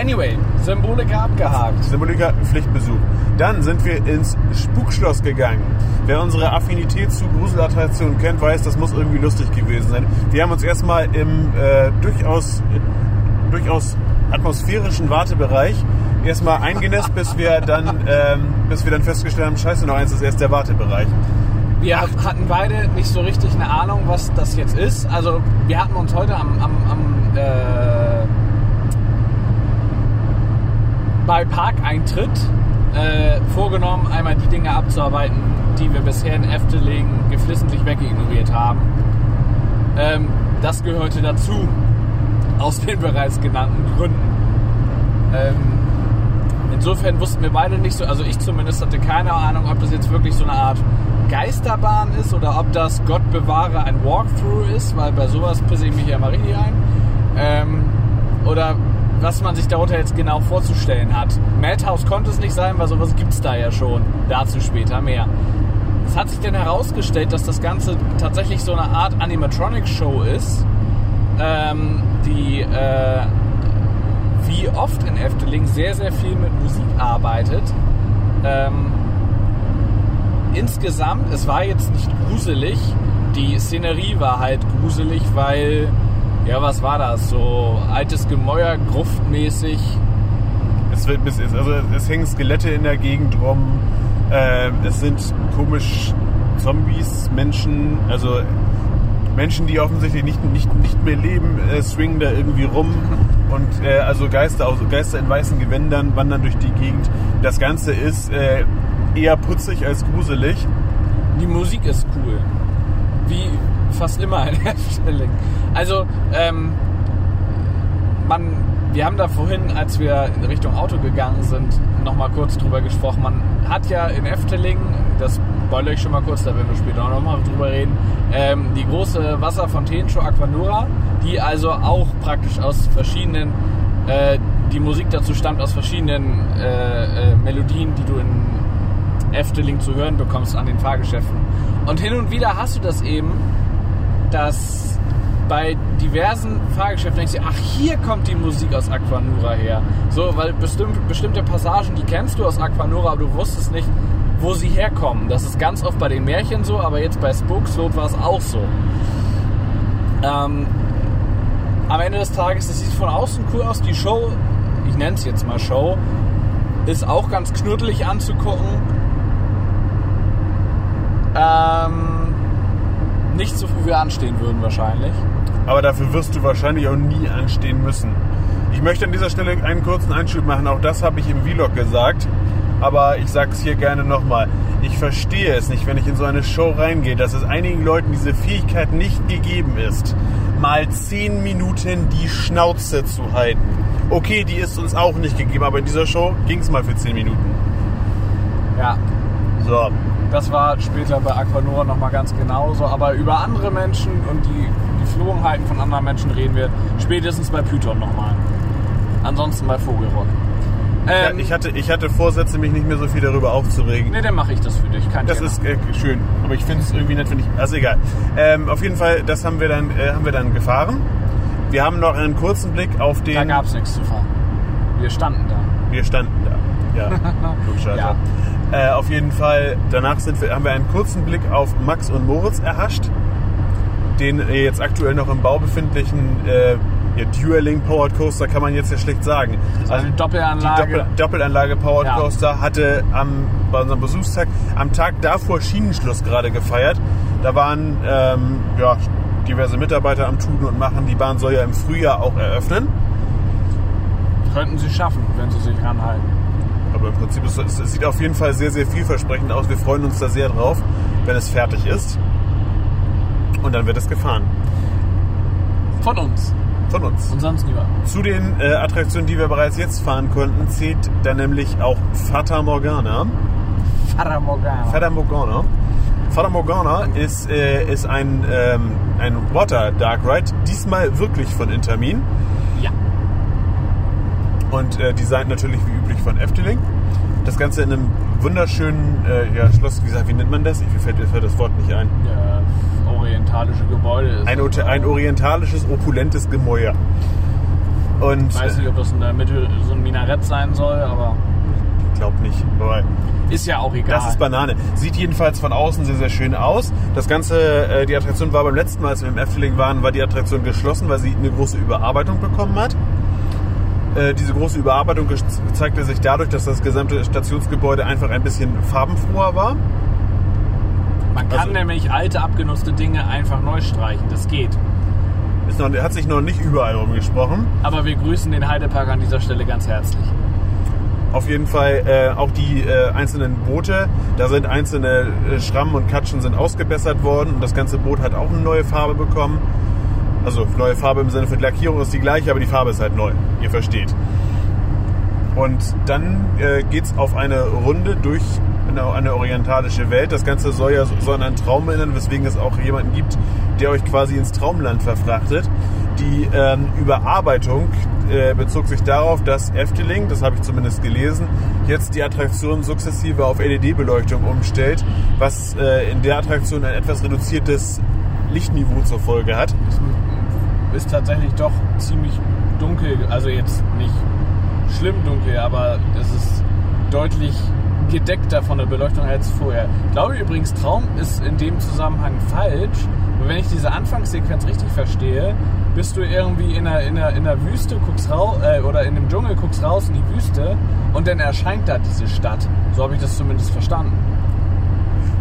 Anyway, Symbolika abgehakt. Symbolika Pflichtbesuch. Dann sind wir ins Spukschloss gegangen. Wer unsere Affinität zu Gruselattraktionen kennt, weiß, das muss irgendwie lustig gewesen sein. Wir haben uns erstmal im äh, durchaus, äh, durchaus atmosphärischen Wartebereich erstmal eingenässt, bis wir dann, ähm, bis wir dann festgestellt haben, scheiße, noch eins ist erst der Wartebereich. Wir hatten beide nicht so richtig eine Ahnung, was das jetzt ist. Also wir hatten uns heute am, am, am äh, bei Parkeintritt äh, vorgenommen, einmal die Dinge abzuarbeiten, die wir bisher in Efteling geflissentlich wegignoriert haben. Ähm, das gehörte dazu, aus den bereits genannten Gründen. Ähm, insofern wussten wir beide nicht so, also ich zumindest hatte keine Ahnung, ob das jetzt wirklich so eine Art Geisterbahn ist oder ob das Gott bewahre ein Walkthrough ist, weil bei sowas pisse ich mich ja mal richtig ein. Ähm, oder was man sich darunter jetzt genau vorzustellen hat. Madhouse konnte es nicht sein, weil sowas gibt es da ja schon. Dazu später mehr. Es hat sich dann herausgestellt, dass das Ganze tatsächlich so eine Art Animatronic-Show ist, ähm, die äh, wie oft in Efteling sehr, sehr viel mit Musik arbeitet. Ähm, insgesamt, es war jetzt nicht gruselig, die Szenerie war halt gruselig, weil ja, was war das? So altes Gemäuer, gruftmäßig. es, wird, bis- also es hängen Skelette in der Gegend rum. Äh, es sind komisch Zombies, Menschen, also Menschen, die offensichtlich nicht, nicht, nicht mehr leben, äh, swingen da irgendwie rum. Und äh, also Geister, also Geister in weißen Gewändern wandern durch die Gegend. Das Ganze ist äh, eher putzig als gruselig. Die Musik ist cool. Wie fast immer in Efteling. Also, ähm, man, wir haben da vorhin, als wir in Richtung Auto gegangen sind, nochmal kurz drüber gesprochen. Man hat ja in Efteling, das spoilere ich schon mal kurz, da werden wir später auch nochmal drüber reden, ähm, die große Wasserfontänenshow Aquanura, die also auch praktisch aus verschiedenen, äh, die Musik dazu stammt aus verschiedenen äh, äh, Melodien, die du in Efteling zu hören bekommst an den Fahrgeschäften. Und hin und wieder hast du das eben, dass bei diversen Fahrgeschäften denkst du, ach, hier kommt die Musik aus Aquanura her. So, weil bestimmt, bestimmte Passagen, die kennst du aus Aquanura, aber du wusstest nicht, wo sie herkommen. Das ist ganz oft bei den Märchen so, aber jetzt bei Spooksloot war es auch so. Ähm, am Ende des Tages, es sieht von außen cool aus. Die Show, ich nenne es jetzt mal Show, ist auch ganz knuddelig anzugucken. Ähm, nicht so, wo wir anstehen würden wahrscheinlich. Aber dafür wirst du wahrscheinlich auch nie anstehen müssen. Ich möchte an dieser Stelle einen kurzen Einschub machen. Auch das habe ich im Vlog gesagt. Aber ich sage es hier gerne nochmal. Ich verstehe es nicht, wenn ich in so eine Show reingehe, dass es einigen Leuten diese Fähigkeit nicht gegeben ist, mal 10 Minuten die Schnauze zu halten. Okay, die ist uns auch nicht gegeben, aber in dieser Show ging es mal für 10 Minuten. Ja, So, das war später bei Aquanura nochmal ganz genauso. Aber über andere Menschen und die, die Geflogenheiten von anderen Menschen reden wir spätestens bei Python nochmal. Ansonsten bei Vogelrock. Ja, Ähm, ich, hatte, ich hatte Vorsätze, mich nicht mehr so viel darüber aufzuregen. nee, dann mache ich das für dich. Kein Das ist äh, schön, aber ich finde es irgendwie nett, wenn ich. Also egal. Ähm, auf jeden Fall, das haben wir dann, äh, haben wir dann gefahren. Wir haben noch einen kurzen Blick auf den. da gab es nichts zu fahren. Wir standen da. Wir standen da. Ja, logischerweise. Ja. Äh, auf jeden Fall, danach sind wir, haben wir einen kurzen Blick auf Max und Moritz erhascht. Den äh, jetzt aktuell noch im Bau befindlichen äh, ja, Dueling Powered Coaster kann man jetzt ja schlecht sagen. Also eine Doppelanlage. Die Doppel Doppelanlage Powered Ja. Coaster hatte am, bei unserem Besuchstag am Tag davor Schienenschluss gerade gefeiert. Da waren ähm, ja, diverse Mitarbeiter am Tun und Machen. Die Bahn soll ja im Frühjahr auch eröffnen. Könnten sie schaffen, wenn sie sich ranhalten. Aber im Prinzip es, es sieht auf jeden Fall sehr, sehr vielversprechend aus. Wir freuen uns da sehr drauf, wenn es fertig ist. Und dann wird es gefahren. Von uns. Von uns. Und sonst niemand. Zu den äh, Attraktionen, die wir bereits jetzt fahren konnten, zählt dann nämlich auch Fata Morgana. Fata Morgana. Fata Morgana. Fata Morgana ist, äh, ist ein, ähm, ein Water Dark Ride, diesmal wirklich von Intermin Ja. und äh, designt natürlich wie üblich von Efteling. Das Ganze in einem wunderschönen äh, ja, Schloss, wie gesagt, wie nennt man das? Ich fällt, mir fällt das Wort nicht ein. ja. Orientalische Gebäude ist. Ein, ein orientalisches, opulentes Gemäuer. Und Ich weiß nicht, ob das in der Mitte so ein Minarett sein soll, aber ich glaube nicht. Aber ist ja auch egal. Das ist Banane. Sieht jedenfalls von außen sehr, sehr schön aus. Das Ganze, äh, die Attraktion war beim letzten Mal, als wir im Efteling waren, war die Attraktion geschlossen, weil sie eine große Überarbeitung bekommen hat. Äh, diese große Überarbeitung zeigte sich dadurch, dass das gesamte Stationsgebäude einfach ein bisschen farbenfroher war. Man kann also- nämlich alte, abgenutzte Dinge einfach neu streichen. Das geht. Ist noch, hat sich noch nicht überall rumgesprochen. Aber wir grüßen den Heidepark an dieser Stelle ganz herzlich. Auf jeden Fall äh, auch die äh, einzelnen Boote, da sind einzelne äh, Schrammen und Katschen sind ausgebessert worden und das ganze Boot hat auch eine neue Farbe bekommen. Also neue Farbe im Sinne von Lackierung ist die gleiche, aber die Farbe ist halt neu. Ihr versteht. Und dann äh, geht's auf eine Runde durch eine, eine orientalische Welt. Das Ganze soll ja so an einen Traum erinnern, weswegen es auch jemanden gibt, der euch quasi ins Traumland verfrachtet. Die ähm, Überarbeitung äh, bezog sich darauf, dass Efteling, das habe ich zumindest gelesen, jetzt die Attraktion sukzessive auf LED-Beleuchtung umstellt, was äh, in der Attraktion ein etwas reduziertes Lichtniveau zur Folge hat. Es ist tatsächlich doch ziemlich dunkel. Also jetzt nicht schlimm dunkel, aber es ist deutlich gedeckter von der Beleuchtung als vorher. Ich glaube übrigens, Traum ist in dem Zusammenhang falsch, wenn ich diese Anfangssequenz richtig verstehe, bist du irgendwie in der, in der, in der Wüste, guckst raus, äh, oder in dem Dschungel, guckst raus in die Wüste und dann erscheint da diese Stadt. So habe ich das zumindest verstanden.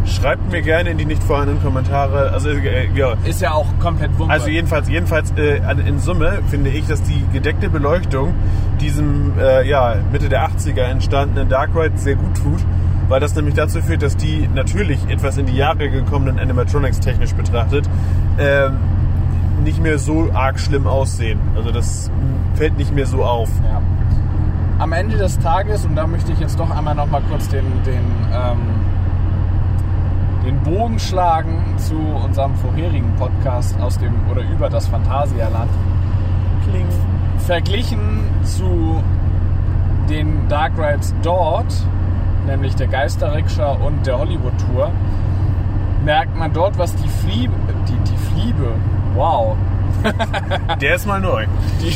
Schreibt mir gerne in die nicht vorhandenen Kommentare. Also, äh, ja. Ist ja auch komplett wunderbar. Also jedenfalls, jedenfalls äh, in Summe finde ich, dass die gedeckte Beleuchtung diesem äh, ja, Mitte der 80er entstandenen Dark Ride sehr gut tut, weil das nämlich dazu führt, dass die natürlich etwas in die Jahre gekommenen Animatronics technisch betrachtet ähm, nicht mehr so arg schlimm aussehen. Also das fällt nicht mehr so auf. Ja. Am Ende des Tages, und da möchte ich jetzt doch einmal noch mal kurz den, den, ähm, den Bogen schlagen zu unserem vorherigen Podcast aus dem oder über das Phantasialand. Kling. Verglichen zu den Dark Rides dort, nämlich der Geisterrikscha und der Hollywood Tour, merkt man dort, was die Fliebe, die, die Fliebe, wow, Der ist mal neu. die,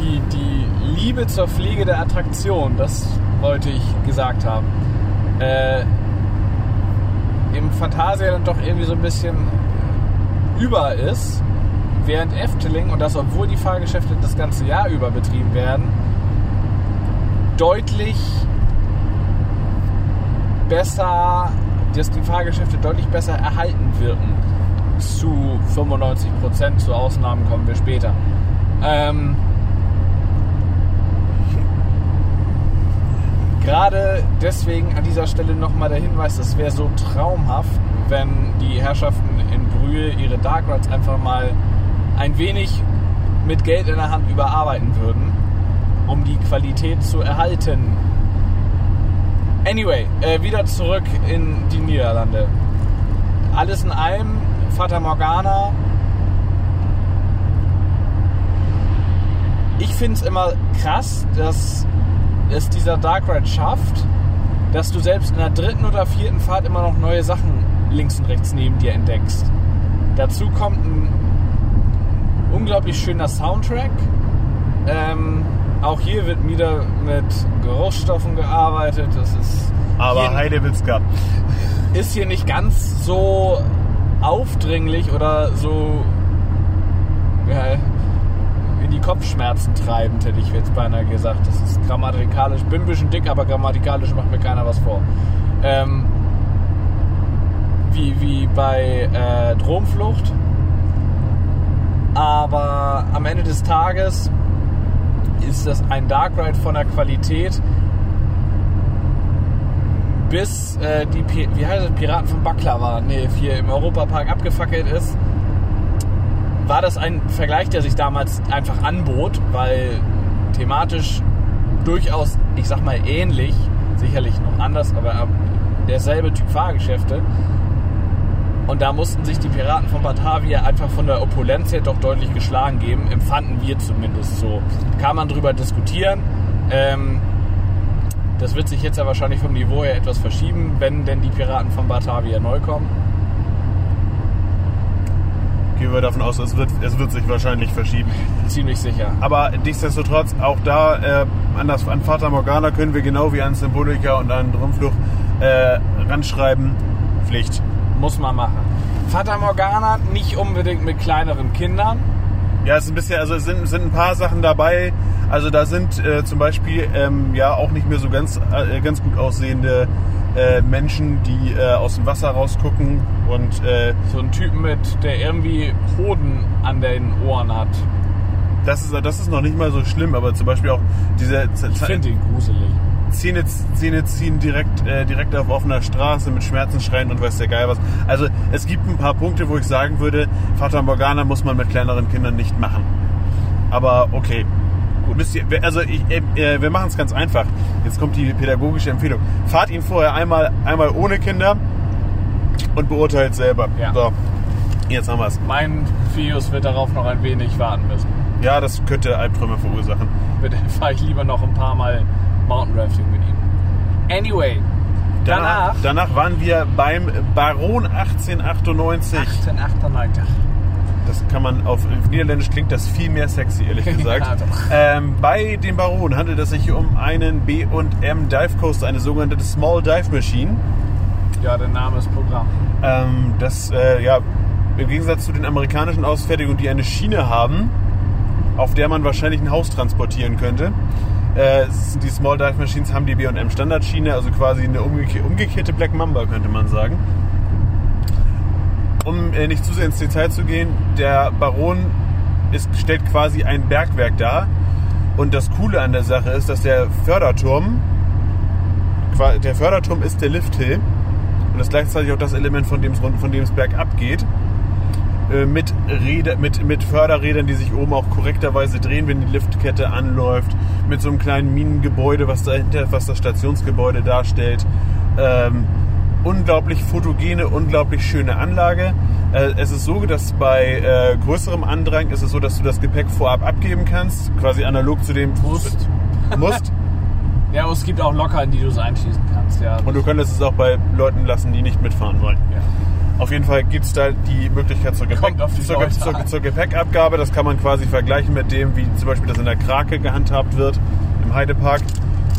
die, die Liebe zur Pflege der Attraktion, das wollte ich gesagt haben, äh, im Phantasialand doch irgendwie so ein bisschen über ist, während Efteling, und das obwohl die Fahrgeschäfte das ganze Jahr über betrieben werden, deutlich besser, dass die Fahrgeschäfte deutlich besser erhalten wirken. Zu 95 Prozent, zu Ausnahmen kommen wir später. Ähm, Gerade deswegen an dieser Stelle nochmal der Hinweis, es wäre so traumhaft, wenn die Herrschaften in Brühl ihre Dark Rides einfach mal ein wenig mit Geld in der Hand überarbeiten würden, um die Qualität zu erhalten. Anyway, äh, wieder zurück in die Niederlande. Alles in allem, Fata Morgana. Ich finde es immer krass, dass es dieser Dark Ride schafft, dass du selbst in der dritten oder vierten Fahrt immer noch neue Sachen links und rechts neben dir entdeckst. Dazu kommt ein unglaublich schöner Soundtrack. Ähm, auch hier wird wieder mit Geruchsstoffen gearbeitet. Das ist Aber Heidewitzka. ist hier nicht ganz so aufdringlich oder so ja, die Kopfschmerzen treibend, hätte ich jetzt beinahe gesagt. Das ist grammatikalisch, bin ein bisschen dick, aber grammatikalisch macht mir keiner was vor. Ähm, wie, wie bei äh, Dromflucht. Aber am Ende des Tages ist das ein Dark Ride von der Qualität, bis äh, die Pi- wie heißt es, Piraten von Baklava, nee, hier im Europapark abgefackelt ist, war das ein Vergleich, der sich damals einfach anbot, weil thematisch durchaus, ich sag mal ähnlich, sicherlich noch anders, aber derselbe Typ Fahrgeschäfte. Und da mussten sich die Piraten von Batavia einfach von der Opulenz her doch deutlich geschlagen geben, empfanden wir zumindest so. Kann man drüber diskutieren. Ähm, das wird sich jetzt ja wahrscheinlich vom Niveau her etwas verschieben, wenn denn die Piraten von Batavia neu kommen. Gehen wir davon aus, es wird, es wird sich wahrscheinlich verschieben. Ziemlich sicher. Aber nichtsdestotrotz, auch da äh, an, das, an Fata Morgana können wir genau wie an Symbolika und an Drumflucht äh, ranschreiben, Pflicht. Muss man machen. Fata Morgana nicht unbedingt mit kleineren Kindern. Ja, es ist ein bisschen, also es sind, sind ein paar Sachen dabei. Also da sind äh, zum Beispiel ähm, ja auch nicht mehr so ganz, äh, ganz gut aussehende äh, Menschen, die äh, aus dem Wasser rausgucken und äh, So ein Typ mit, der irgendwie Hoden an den Ohren hat. das ist das ist noch nicht mal so schlimm, aber zum Beispiel auch diese Ich finde ihn gruselig. Zähne, Zähne ziehen direkt, äh, direkt auf offener Straße mit Schmerzen schreien und weiß der Geil was. Also es gibt ein paar Punkte, wo ich sagen würde, Fata Morgana muss man mit kleineren Kindern nicht machen. Aber okay. Gut, müsst ihr, also ich, äh, wir machen es ganz einfach. Jetzt kommt die pädagogische Empfehlung. Fahrt ihn vorher einmal, einmal ohne Kinder und beurteilt selber. Ja. So, jetzt haben wir es. Mein Fius wird darauf noch ein wenig warten müssen. Ja, das könnte Albträume verursachen. Bitte fahre ich lieber noch ein paar Mal Mountain Rafting mit ihm. Anyway, danach, danach waren wir beim Baron 1898. 1898. Das kann man auf Niederländisch klingt das viel mehr sexy, ehrlich gesagt. Ja, ähm, bei dem Baron handelt es sich um einen B&M Dive Coaster, eine sogenannte Small Dive Machine. Ja, der Name ist Programm. Ähm, das äh, ja, im Gegensatz zu den amerikanischen Ausfertigungen, die eine Schiene haben, auf der man wahrscheinlich ein Haus transportieren könnte. Äh, die Small Dive Machines haben die B&M Standardschiene, also quasi eine umgekeh umgekehrte Black Mamba, könnte man sagen. Um äh, nicht zu sehr ins Detail zu gehen, der Baron ist, stellt quasi ein Bergwerk dar. Und das Coole an der Sache ist, dass der Förderturm, der Förderturm ist der Lifthill und das ist gleichzeitig auch das Element, von dem es, von dem es bergab geht. Äh, mit, Räder, mit, mit Förderrädern, die sich oben auch korrekterweise drehen, wenn die Liftkette anläuft. Mit so einem kleinen Minengebäude, was dahinter, was das Stationsgebäude darstellt. Ähm, unglaublich fotogene, unglaublich schöne Anlage. Äh, es ist so, dass bei äh, größerem Andrang ist es so, dass du das Gepäck vorab abgeben kannst, quasi analog zu dem Musst. musst. Ja, aber es gibt auch Locker, in die du es einschließen kannst. Ja. Und du könntest es auch bei Leuten lassen, die nicht mitfahren wollen. ja. Auf jeden Fall gibt es da die Möglichkeit zur, Gepäck, die zur, zur, zur Gepäckabgabe. Das kann man quasi vergleichen mit dem, wie zum Beispiel das in der Krake gehandhabt wird im Heidepark.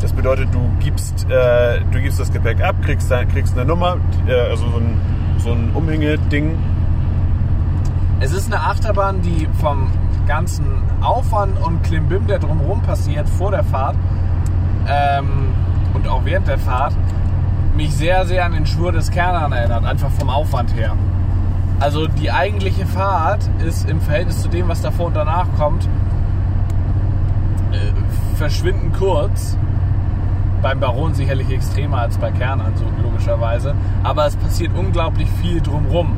Das bedeutet, du gibst, äh, du gibst das Gepäck ab, kriegst, kriegst eine Nummer, äh, also so ein, so ein Umhängeding. Es ist eine Achterbahn, die vom ganzen Aufwand und Klimbim, der drumherum passiert vor der Fahrt ähm, und auch während der Fahrt, mich sehr, sehr an den Schwur des Kernern erinnert, einfach vom Aufwand her. Also die eigentliche Fahrt ist im Verhältnis zu dem, was davor und danach kommt, äh, verschwindend kurz. Beim Baron sicherlich extremer als bei so logischerweise. Aber es passiert unglaublich viel drumherum.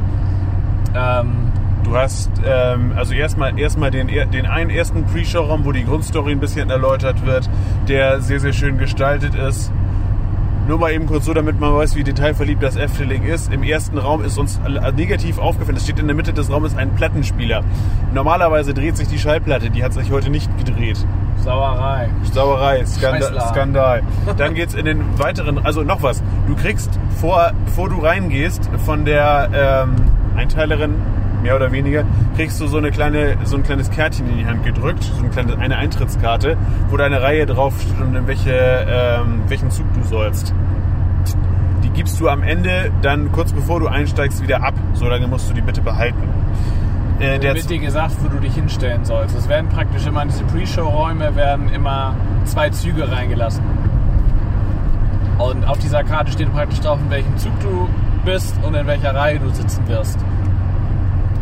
Ähm, Du hast ähm, also erstmal erstmal den, den einen ersten Pre-Show-Raum, wo die Grundstory ein bisschen erläutert wird, der sehr, sehr schön gestaltet ist. Nur mal eben kurz so, damit man weiß, wie detailverliebt das Efteling ist. Im ersten Raum ist uns äh, negativ aufgefallen, es steht in der Mitte des Raumes ein Plattenspieler. Normalerweise dreht sich die Schallplatte, die hat sich heute nicht gedreht. Sauerei. Sauerei, Skandal. Skandal. Dann geht's in den weiteren, also noch was. Du kriegst vor, bevor du reingehst, von der ähm, Einteilerin mehr oder weniger, kriegst du so eine kleine, so ein kleines Kärtchen in die Hand gedrückt, so eine kleine eine Eintrittskarte, wo deine Reihe drauf steht und in welche, ähm, welchen Zug du sollst. Die gibst du am Ende dann kurz bevor du einsteigst wieder ab. So lange musst du die bitte behalten. Äh, der wird dir gesagt, wo du dich hinstellen sollst. Es werden praktisch immer in diese Pre-Show-Räume werden immer zwei Züge reingelassen. Und auf dieser Karte steht praktisch drauf, in welchem Zug du bist und in welcher Reihe du sitzen wirst.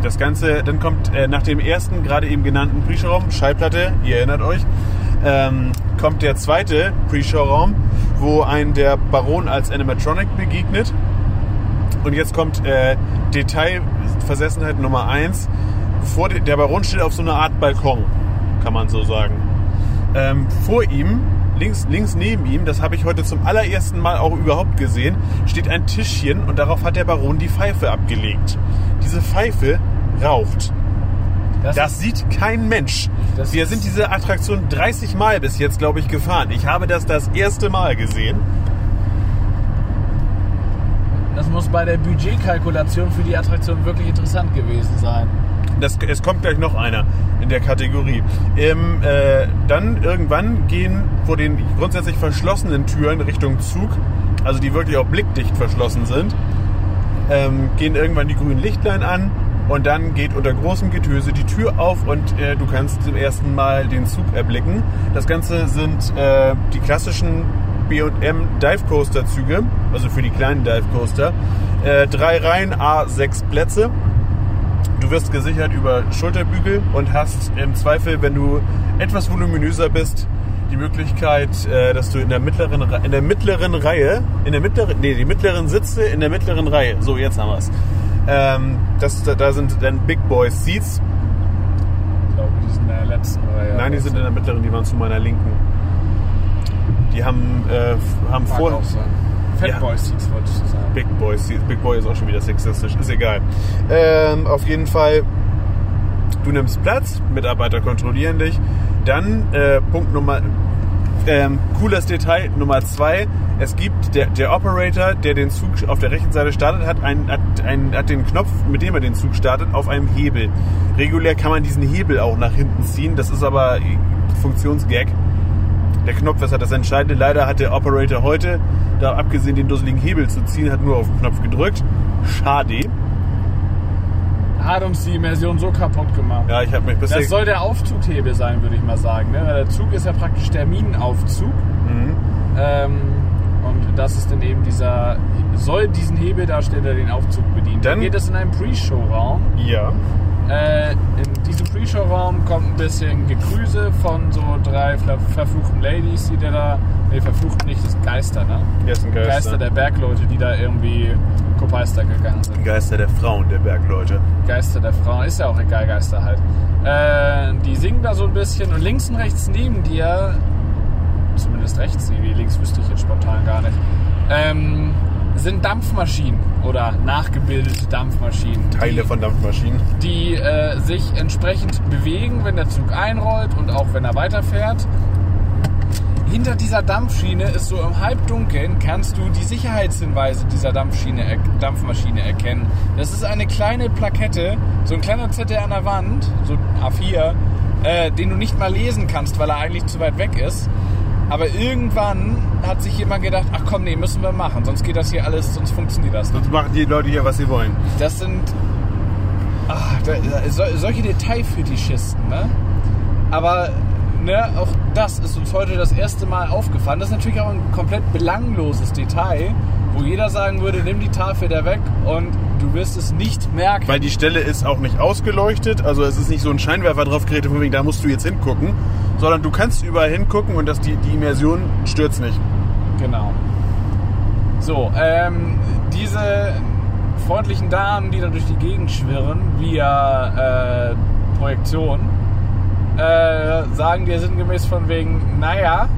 Das Ganze, dann kommt äh, nach dem ersten, gerade eben genannten Pre-Show-Raum, Schallplatte, ihr erinnert euch, ähm, kommt der zweite Pre-Show-Raum, wo ein der Baron als Animatronic begegnet. Und jetzt kommt äh, Detailversessenheit Nummer 1. Vor de, der Baron steht auf so einer Art Balkon, kann man so sagen. Ähm, vor ihm, links, links neben ihm, das habe ich heute zum allerersten Mal auch überhaupt gesehen, steht ein Tischchen und darauf hat der Baron die Pfeife abgelegt. Diese Pfeife raucht. Das sieht kein Mensch. Das Wir sind diese Attraktion 30 Mal bis jetzt, glaube ich, gefahren. Ich habe das das erste Mal gesehen. Das muss bei der Budgetkalkulation für die Attraktion wirklich interessant gewesen sein. Das, es kommt gleich noch einer in der Kategorie. Im, äh, dann irgendwann gehen vor den grundsätzlich verschlossenen Türen Richtung Zug, also die wirklich auch blickdicht verschlossen sind, ähm, gehen irgendwann die grünen Lichtlein an und dann geht unter großem Getöse die Tür auf und äh, du kannst zum ersten Mal den Zug erblicken. Das Ganze sind äh, die klassischen B&M Dive Coaster Züge, also für die kleinen Dive Coaster. Äh, drei Reihen, A6 Plätze. Du wirst gesichert über Schulterbügel und hast im Zweifel, wenn du etwas voluminöser bist, die Möglichkeit, äh, dass du in der mittleren Re- in der mittleren Reihe, in der mittleren, nee, die mittleren Sitze in der mittleren Reihe. So, jetzt haben wir's. Ähm, das, da, sind dann Big Boy Seats. Ich glaube, die sind in der letzten Reihe. Nein, die sind in der mittleren, die waren zu meiner linken. Die haben, äh, haben vor auch sein. Fat Ja. Boy Seats wollte ich sagen. Big Boy Seats. Big Boy ist auch schon wieder sexistisch, ist egal. Ähm, auf jeden Fall, du nimmst Platz, Mitarbeiter kontrollieren dich. Dann äh, Punkt Nummer, ähm, cooles Detail Nummer zwei. Es gibt der, der Operator, der den Zug auf der rechten Seite startet, hat, einen, hat, einen, hat den Knopf, mit dem er den Zug startet, auf einem Hebel. Regulär kann man diesen Hebel auch nach hinten ziehen. Das ist aber Funktionsgag. Der Knopf ist halt das Entscheidende. Leider hat der Operator heute, da abgesehen den dusseligen Hebel zu ziehen, hat nur auf den Knopf gedrückt. Schade. hat uns die Immersion so kaputt gemacht. Ja, ich habe mich bisher... Das soll der Aufzughebel sein, würde ich mal sagen. Ne? Weil der Zug ist ja praktisch der Minenaufzug. Mhm. Ähm, und das ist dann eben dieser, soll diesen Hebel darstellen, der den Aufzug bedient. Dann Dann- geht es in einen Pre-Show-Raum. Ja. Äh, in diesem Pre-Show-Raum kommt ein bisschen Gegrüße von so drei ver verfluchten Ladies, die da, nee, verflucht nicht, das sind Geister, ne? Hier ist ein Geister, Geister. der Bergleute, die da irgendwie Kopeister gegangen sind. Geister der Frauen, der Bergleute. Geister der Frauen, ist ja auch egal, Geister halt. Äh, die singen da so ein bisschen und links und rechts neben dir, zumindest rechts, nee, links wüsste ich jetzt spontan gar nicht, ähm, sind Dampfmaschinen oder nachgebildete Dampfmaschinen. Teile die, von Dampfmaschinen. die äh, sich entsprechend bewegen, wenn der Zug einrollt und auch wenn er weiterfährt. Hinter dieser Dampfschiene ist so im Halbdunkeln, kannst du die Sicherheitshinweise dieser Dampfschiene, Dampfmaschine erkennen. Das ist eine kleine Plakette, so ein kleiner Zettel an der Wand, so A4, äh, den du nicht mal lesen kannst, weil er eigentlich zu weit weg ist. Aber irgendwann hat sich jemand gedacht, ach komm, nee, müssen wir machen, sonst geht das hier alles, sonst funktioniert das nicht. Sonst machen die Leute hier, was sie wollen. Das sind ah, da, so, solche Detailfetischisten, ne? Aber ne, auch das ist uns heute das erste Mal aufgefallen. Das ist natürlich auch ein komplett belangloses Detail, wo jeder sagen würde, nimm die Tafel da weg und du wirst es nicht merken. Weil die Stelle ist auch nicht ausgeleuchtet, also es ist nicht so ein Scheinwerfer drauf gerichtet, von wegen, da musst du jetzt hingucken, sondern du kannst überall hingucken und das, die, die Immersion stürzt nicht. Genau. So, ähm, diese freundlichen Damen, die da durch die Gegend schwirren, via äh, Projektion, äh, sagen dir sinngemäß von wegen, naja,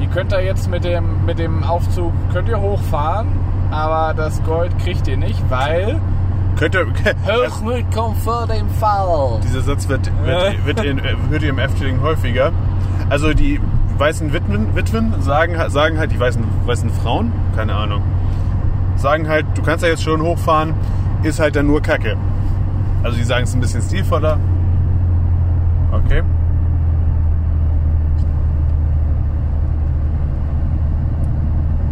ihr könnt da jetzt mit dem, mit dem Aufzug, könnt ihr hochfahren, aber das Gold kriegt ihr nicht, weil Könnte, Hochmut kommt vor dem Fall. dieser Satz wird, wird, wird, in, wird hier im Efteling häufiger. Also die weißen Witwen, Witwen sagen, sagen halt, die weißen, weißen Frauen, keine Ahnung, sagen halt, du kannst ja jetzt schon hochfahren, ist halt dann nur Kacke. Also die sagen es ein bisschen stilvoller. Okay.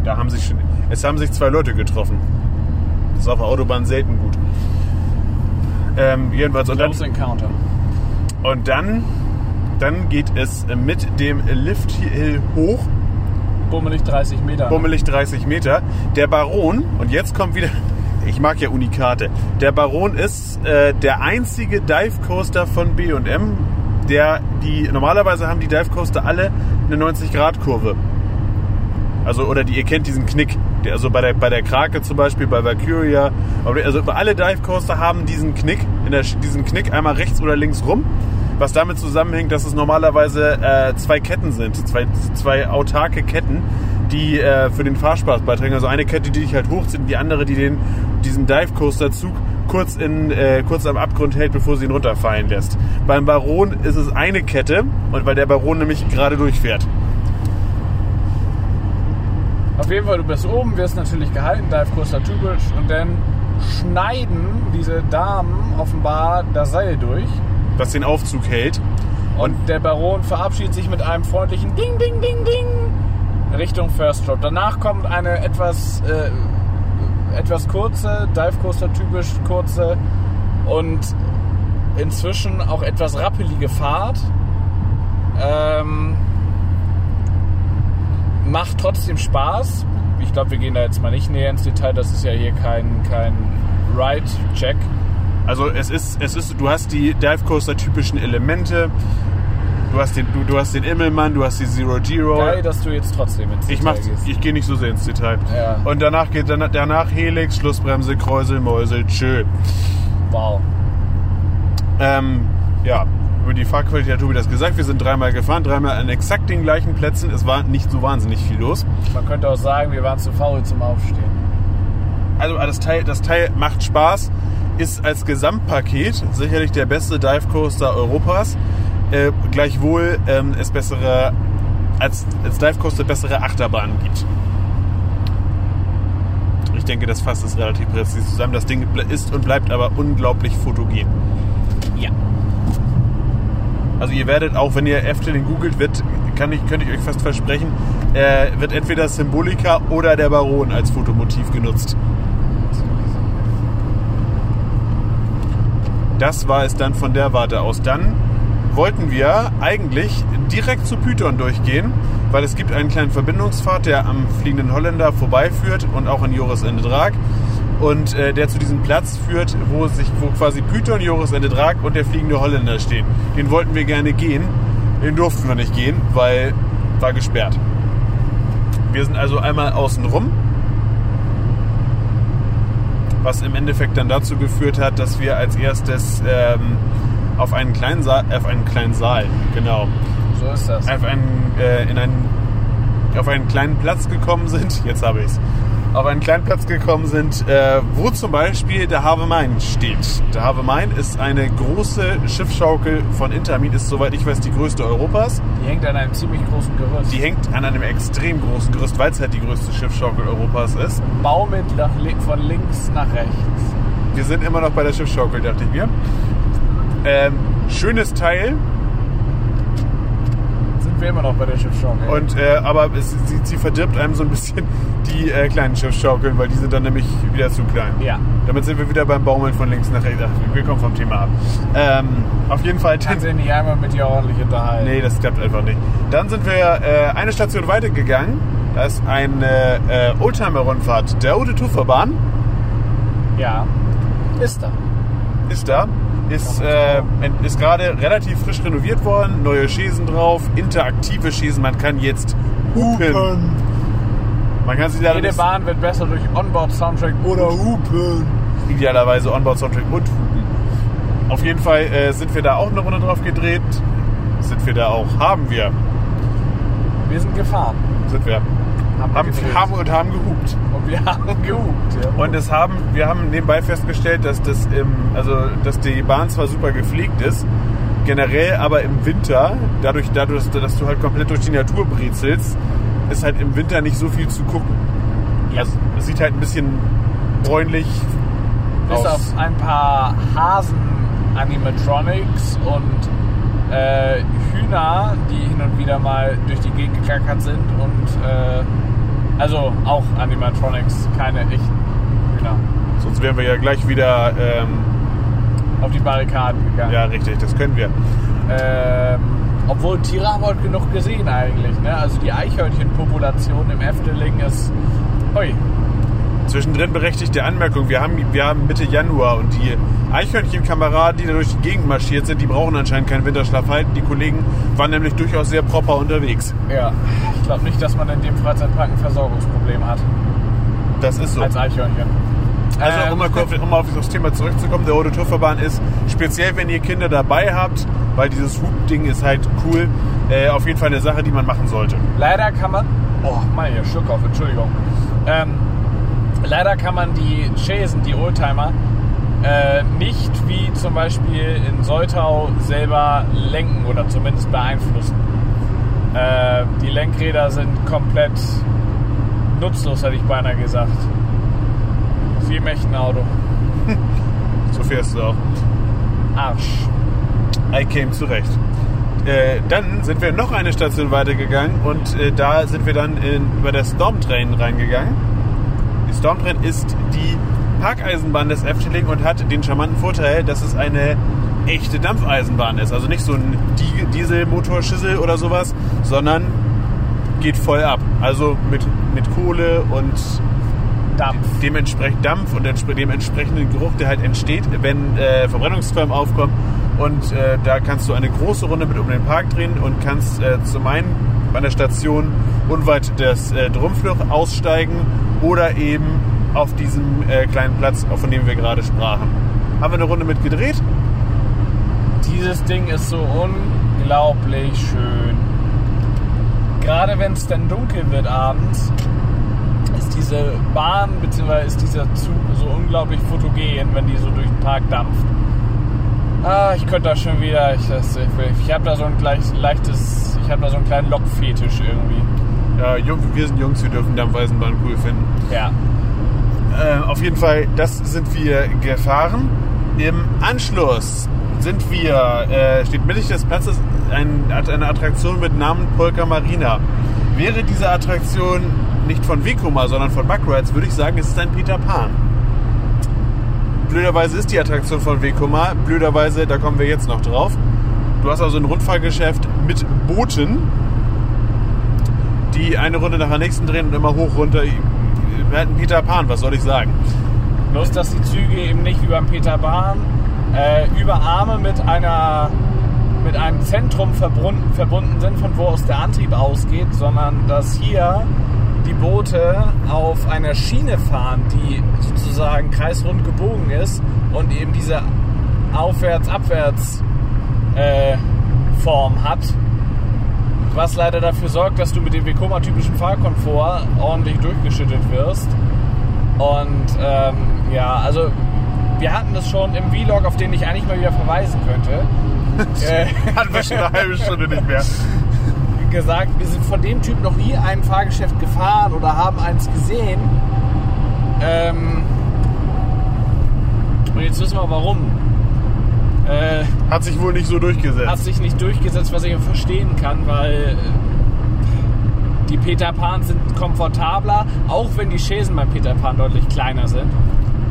Da haben sich es haben sich zwei Leute getroffen. Das ist auf der Autobahn selten gut. Ähm, jedenfalls und dann, Encounter. und dann, dann geht es mit dem Lift hier hoch, Bummelig 30 Meter. bummelig 30 Meter. Der Baron, und jetzt kommt wieder, ich mag ja Unikate, der Baron ist äh, der einzige Dive Coaster von B&M, der die, normalerweise haben die Dive Coaster alle eine 90-Grad-Kurve. Also, oder die, ihr kennt diesen Knick. Der, also bei der, bei der Krake zum Beispiel, bei Valkyria. Also alle Dive Coaster haben diesen Knick, in der, diesen Knick einmal rechts oder links rum. Was damit zusammenhängt, dass es normalerweise äh, zwei Ketten sind. Zwei, zwei autarke Ketten, die äh, für den Fahrspaß beitragen. Also eine Kette, die dich halt hochzieht und die andere, die den, diesen Dive Coaster Zug kurz, in, äh, kurz am Abgrund hält, bevor sie ihn runterfallen lässt. Beim Baron ist es eine Kette, weil der Baron nämlich gerade durchfährt. Auf jeden Fall, du bist oben, wirst natürlich gehalten, Dive Coaster typisch, und dann schneiden diese Damen offenbar das Seil durch. was den Aufzug hält. Und der Baron verabschiedet sich mit einem freundlichen Ding, Ding, Ding, Ding Richtung First Drop. Danach kommt eine etwas, äh, etwas kurze, Dive Coaster typisch kurze und inzwischen auch etwas rappelige Fahrt. Ähm, macht trotzdem Spaß. Ich glaube, wir gehen da jetzt mal nicht näher ins Detail. Das ist ja hier kein, kein Ride-Check. Also es ist, es ist, du hast die Dive Coaster typischen Elemente. Du hast den, du, du hast den Immelmann, du hast die Zero Giro. Geil, dass du jetzt trotzdem ins Ich Detail mach, gehst. ich gehe nicht so sehr ins Detail. Ja. Und danach geht danach, danach Helix, Schlussbremse, Kräusel, Mäusel, tschö. Wow. Ähm, ja, über die Fahrqualität hat Tobi das gesagt. Wir sind dreimal gefahren, dreimal an exakt den gleichen Plätzen. Es war nicht so wahnsinnig viel los. Man könnte auch sagen, wir waren zu faul zum Aufstehen. Also das Teil, das Teil macht Spaß, ist als Gesamtpaket sicherlich der beste Dive Coaster Europas. Äh, gleichwohl ähm, es bessere als, als Dive Coaster bessere Achterbahnen gibt. Ich denke, das fasst es relativ präzise zusammen. Das Ding ist und bleibt aber unglaublich fotogen. Ja. Also ihr werdet auch, wenn ihr Efteling googelt, wird, kann ich, könnte ich euch fast versprechen, äh, wird entweder Symbolika oder der Baron als Fotomotiv genutzt. Das war es dann von der Warte aus. Dann wollten wir eigentlich direkt zu Python durchgehen, weil es gibt einen kleinen Verbindungspfad, der am Fliegenden Holländer vorbeiführt und auch an Joris Ende Drag. Und äh, der zu diesem Platz führt, wo sich, wo quasi Python, Joris Ende Drag und der Fliegende Holländer stehen. Den wollten wir gerne gehen. Den durften wir nicht gehen, weil war gesperrt. Wir sind also einmal außen rum, was im Endeffekt dann dazu geführt hat, dass wir als erstes ähm, auf einen kleinen Saal, auf einen kleinen Saal, genau, So ist das. auf einen, äh, in einen, auf einen kleinen Platz gekommen sind. Jetzt habe ich es. Auf einen kleinen Platz gekommen sind, äh, wo zum Beispiel der Have Main steht. Der Have Main ist eine große Schiffsschaukel von Intermin, ist soweit ich weiß die größte Europas. Die hängt an einem ziemlich großen Gerüst. Die hängt an einem extrem großen Gerüst, weil es halt die größte Schiffsschaukel Europas ist. Bau mit nach, li- von links nach rechts. Wir sind immer noch bei der Schiffsschaukel, dachte ich mir. Ähm, schönes Teil, Sind wir immer noch bei der Schiffsschaukel. und, äh, aber es, sie, sie verdirbt einem so ein bisschen die äh, kleinen Schiffsschaukeln, weil die sind dann nämlich wieder zu klein. ja. Damit sind wir wieder beim Baumeln von links nach rechts. Wir kommen vom Thema ab. Ähm, auf jeden Fall. Kannst du nicht einmal mit dir ordentlich unterhalten. Nee, das klappt einfach nicht. Dann sind wir äh, eine Station weitergegangen. Da ist eine äh, Oldtimer-Rundfahrt der Ode Tufferbahn. Ja. Ist da. ist da. Ist, äh, ist gerade relativ frisch renoviert worden. Neue Schäsen drauf, interaktive Schäsen. Man kann jetzt hupen. Man kann sich Jede Bahn wird besser durch Onboard-Soundtrack oder Hupen. idealerweise Onboard-Soundtrack und hupen. Auf jeden Fall äh, sind wir da auch eine Runde drauf gedreht. Sind wir da auch? Haben wir. Wir sind gefahren. Sind wir. Haben, Haben, haben und haben gehupt. Und wir haben gehupt. Ja. Und es haben, wir haben nebenbei festgestellt, dass das im, also dass die Bahn zwar super gepflegt ist, generell aber im Winter, dadurch, dadurch, dass du halt komplett durch die Natur brezelst, ist halt im Winter nicht so viel zu gucken. Ja. Also, es sieht halt ein bisschen bräunlich Bis aus. auf ein paar Hasen-Animatronics und äh, Hühner, die hin und wieder mal durch die Gegend geklackert sind und äh, also auch Animatronics, keine echten Hühner. Sonst wären wir ja gleich wieder, ähm, Auf die Barrikaden gegangen. ja richtig, das können wir. Ähm, obwohl Tiere haben wir heute genug gesehen eigentlich. Ne? Also die Eichhörnchenpopulation im Efteling ist. Hui. Zwischendrin berechtigte Anmerkung, wir haben, wir haben Mitte Januar und die Eichhörnchenkameraden, die da durch die Gegend marschiert sind, die brauchen anscheinend keinen Winterschlaf halten. Die Kollegen waren nämlich durchaus sehr proper unterwegs. Ja. Ich glaube nicht, dass man in dem Freizeitpark ein Versorgungsproblem hat. Das ist so. Als Eichhörnchen. Also Ähm, um mal, kurz, um auf das Thema zurückzukommen, der Rote Turverbahn ist speziell, wenn ihr Kinder dabei habt, weil dieses Hub-Ding ist halt cool, äh, auf jeden Fall eine Sache, die man machen sollte. Leider kann man. Oh, hier, Schluck auf, Entschuldigung. Ähm, leider kann man die Chasen, die Oldtimer, äh, nicht wie zum Beispiel in Soltau selber lenken oder zumindest beeinflussen. Äh, die Lenkräder sind komplett nutzlos, hätte ich beinahe gesagt. Wie im echten Auto. So fährst du auch. Arsch. I came zurecht. Äh, dann sind wir noch eine Station weitergegangen und äh, da sind wir dann in, über der Stormtrain reingegangen. Die Stormtrain ist die Parkeisenbahn des Efteling und hat den charmanten Vorteil, dass es eine echte Dampfeisenbahn ist. Also nicht so ein Di- Dieselmotorschüssel oder sowas, sondern geht voll ab. Also mit, mit Kohle und Dampf. dementsprechend Dampf und dem entsprechenden Geruch, der halt entsteht, wenn äh, Verbrennungsqualm aufkommen. Und äh, da kannst du eine große Runde mit um den Park drehen und kannst äh, zum einen bei der Station unweit des äh, Drumfluch aussteigen oder eben auf diesem äh, kleinen Platz, von dem wir gerade sprachen. Haben wir eine Runde mit gedreht? Dieses Ding ist so unglaublich schön. Gerade wenn es dann dunkel wird abends, ist diese Bahn bzw. ist dieser Zug so unglaublich fotogen, wenn die so durch den Park dampft. Ah, ich könnte da schon wieder. Ich, ich, ich habe da so ein gleich, leichtes. Ich habe da so einen kleinen Lokfetisch irgendwie. Ja, Jung, wir sind Jungs, wir dürfen Dampfeisenbahn cool finden. Ja. Äh, auf jeden Fall, das sind wir gefahren. Im Anschluss sind wir, äh, steht mittig des Platzes ein, eine Attraktion mit Namen Polka Marina. Wäre diese Attraktion nicht von Vekoma, sondern von Buckrides, würde ich sagen, es ist ein Peter Pan. blöderweise ist die Attraktion von Vekoma, blöderweise, da kommen wir jetzt noch drauf. Du hast also ein Rundfahrgeschäft mit Booten, die eine Runde nach der nächsten drehen und immer hoch, runter. Wir hatten Peter Pan, was soll ich sagen? Bloß, dass die Züge eben nicht wie beim Peter Bahn äh, über Arme mit einer mit einem Zentrum verbunden, verbunden sind, von wo aus der Antrieb ausgeht, sondern dass hier die Boote auf einer Schiene fahren, die sozusagen kreisrund gebogen ist und eben diese Aufwärts-Abwärts-Form hat, was leider dafür sorgt, dass du mit dem Vekoma-typischen Fahrkomfort ordentlich durchgeschüttet wirst. Und ähm, ja, also wir hatten das schon im Vlog, auf den ich eigentlich mal wieder verweisen könnte. äh, Hatten wir schon eine halbe Stunde nicht mehr. gesagt, wir sind von dem Typ noch nie ein Fahrgeschäft gefahren oder haben eins gesehen. Ähm, und jetzt wissen wir warum. Äh, Hat sich wohl nicht so durchgesetzt. hat sich nicht durchgesetzt, was ich auch verstehen kann, weil äh, die Peter Pan sind komfortabler, auch wenn die Chaisen bei Peter Pan deutlich kleiner sind.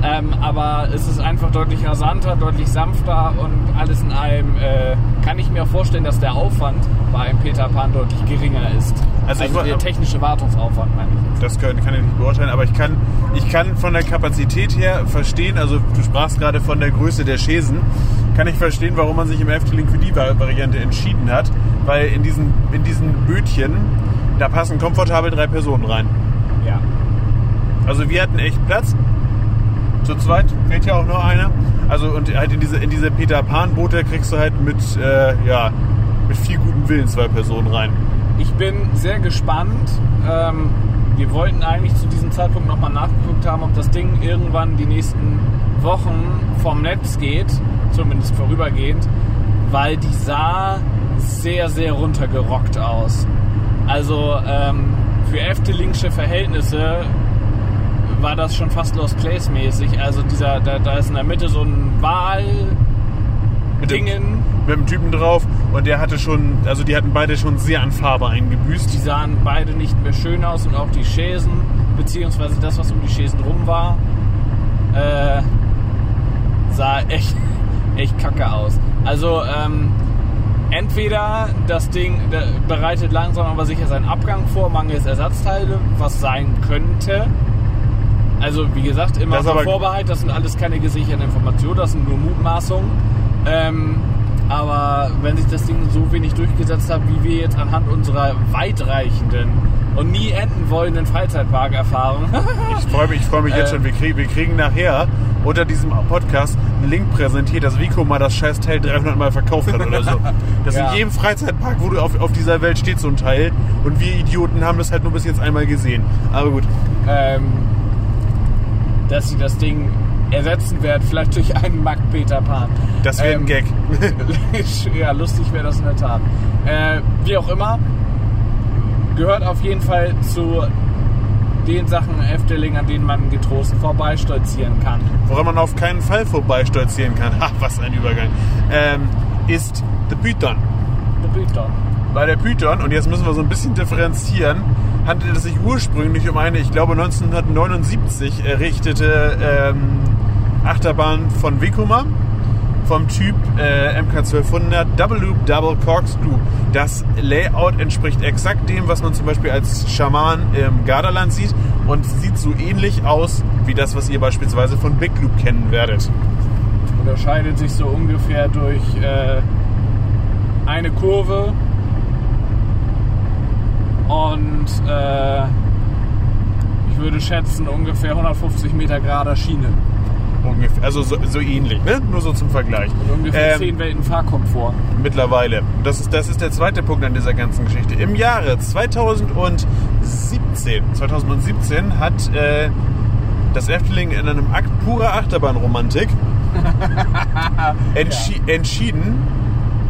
Ähm, aber es ist einfach deutlich rasanter, deutlich sanfter und alles in allem äh, kann ich mir auch vorstellen, dass der Aufwand bei einem Peter Pan deutlich geringer ist. Also Also, ich der technische Wartungsaufwand, meine ich. Das kann, kann ich nicht beurteilen, aber ich kann, ich kann von der Kapazität her verstehen, also du sprachst gerade von der Größe der Chaisen, kann ich verstehen, warum man sich im Efteling für die Vari- Variante entschieden hat, weil in diesen, in diesen Bötchen, da passen komfortabel drei Personen rein. Ja. Also wir hatten echt Platz. Zu zweit fehlt ja auch nur einer. Also und halt in diese, in diese Peter Pan Boote kriegst du halt mit, äh, ja, mit viel gutem Willen zwei Personen rein. Ich bin sehr gespannt. Ähm, wir wollten eigentlich zu diesem Zeitpunkt nochmal nachgeguckt haben, ob das Ding irgendwann die nächsten Wochen vom Netz geht, zumindest vorübergehend, weil die sah sehr, sehr runtergerockt aus. Also ähm, für Eftelingsche Verhältnisse war das schon fast Lost Place mäßig. Also dieser, da, da ist in der Mitte so ein Wal Mit dem, Typen drauf und der hatte schon, also die hatten beide schon sehr an Farbe eingebüßt. Die sahen beide nicht mehr schön aus und auch die Chaisen, beziehungsweise das, was um die Chaisen rum war, äh, sah echt, echt kacke aus. Also, ähm, entweder das Ding bereitet langsam aber sicher seinen Abgang vor, mangels Ersatzteile, was sein könnte. Also, wie gesagt, immer Das aber- Vorbehalt, das sind alles keine gesicherten Informationen, das sind nur Mutmaßungen. Ähm, aber wenn sich das Ding so wenig durchgesetzt hat, wie wir jetzt anhand unserer weitreichenden und nie enden wollenden Freizeitpark-Erfahrung, Ich freue mich, ich freu mich jetzt Äh. schon. Wir, krieg, wir kriegen nachher unter diesem Podcast einen Link präsentiert, dass Vico mal das scheiß Teil 300 Mal verkauft hat oder so. Das Ja. in jedem Freizeitpark, wo du auf, auf dieser Welt steht, so ein Teil. Und wir Idioten haben das halt nur bis jetzt einmal gesehen. Aber gut. ähm, dass sie das Ding ersetzen werden, vielleicht durch einen Mack Peter Pan. Das wäre ein Ähm, Gag. ja, lustig wäre das in der Tat. Äh, wie auch immer, gehört auf jeden Fall zu den Sachen Efteling, an denen man getrost vorbeistolzieren kann. Woran man auf keinen Fall vorbeistolzieren kann. Ha, was ein Übergang. Ähm, ist The Python. Der Python. Bei der Python, und jetzt müssen wir so ein bisschen differenzieren, handelte es sich ursprünglich um eine, ich glaube 1979 errichtete ähm, Achterbahn von Vekoma vom Typ äh, MK1200 Double Loop Double Corkscrew. Das Layout entspricht exakt dem, was man zum Beispiel als Schaman im Gardaland sieht und sieht so ähnlich aus wie das, was ihr beispielsweise von Big Loop kennen werdet. Unterscheidet sich so ungefähr durch äh, eine Kurve und äh, ich würde schätzen ungefähr 150 Meter gerader Schiene Ungefähr. Also so, so ähnlich, ne? Nur so zum Vergleich. und ungefähr Ähm, 10 Welten Fahrkomfort. Mittlerweile. Das ist, das ist der zweite Punkt an dieser ganzen Geschichte. Im Jahre 2017, 2017 hat äh, das Efteling in einem Akt purer Achterbahnromantik entschi entschieden,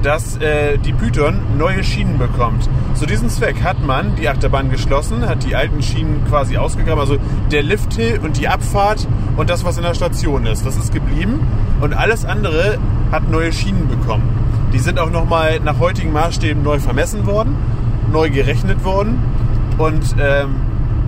dass äh, die Python neue Schienen bekommt. Zu diesem Zweck hat man die Achterbahn geschlossen, hat die alten Schienen quasi ausgegraben, also der Lifthill und die Abfahrt und das, was in der Station ist, das ist geblieben und alles andere hat neue Schienen bekommen. Die sind auch nochmal nach heutigen Maßstäben neu vermessen worden, neu gerechnet worden und ähm,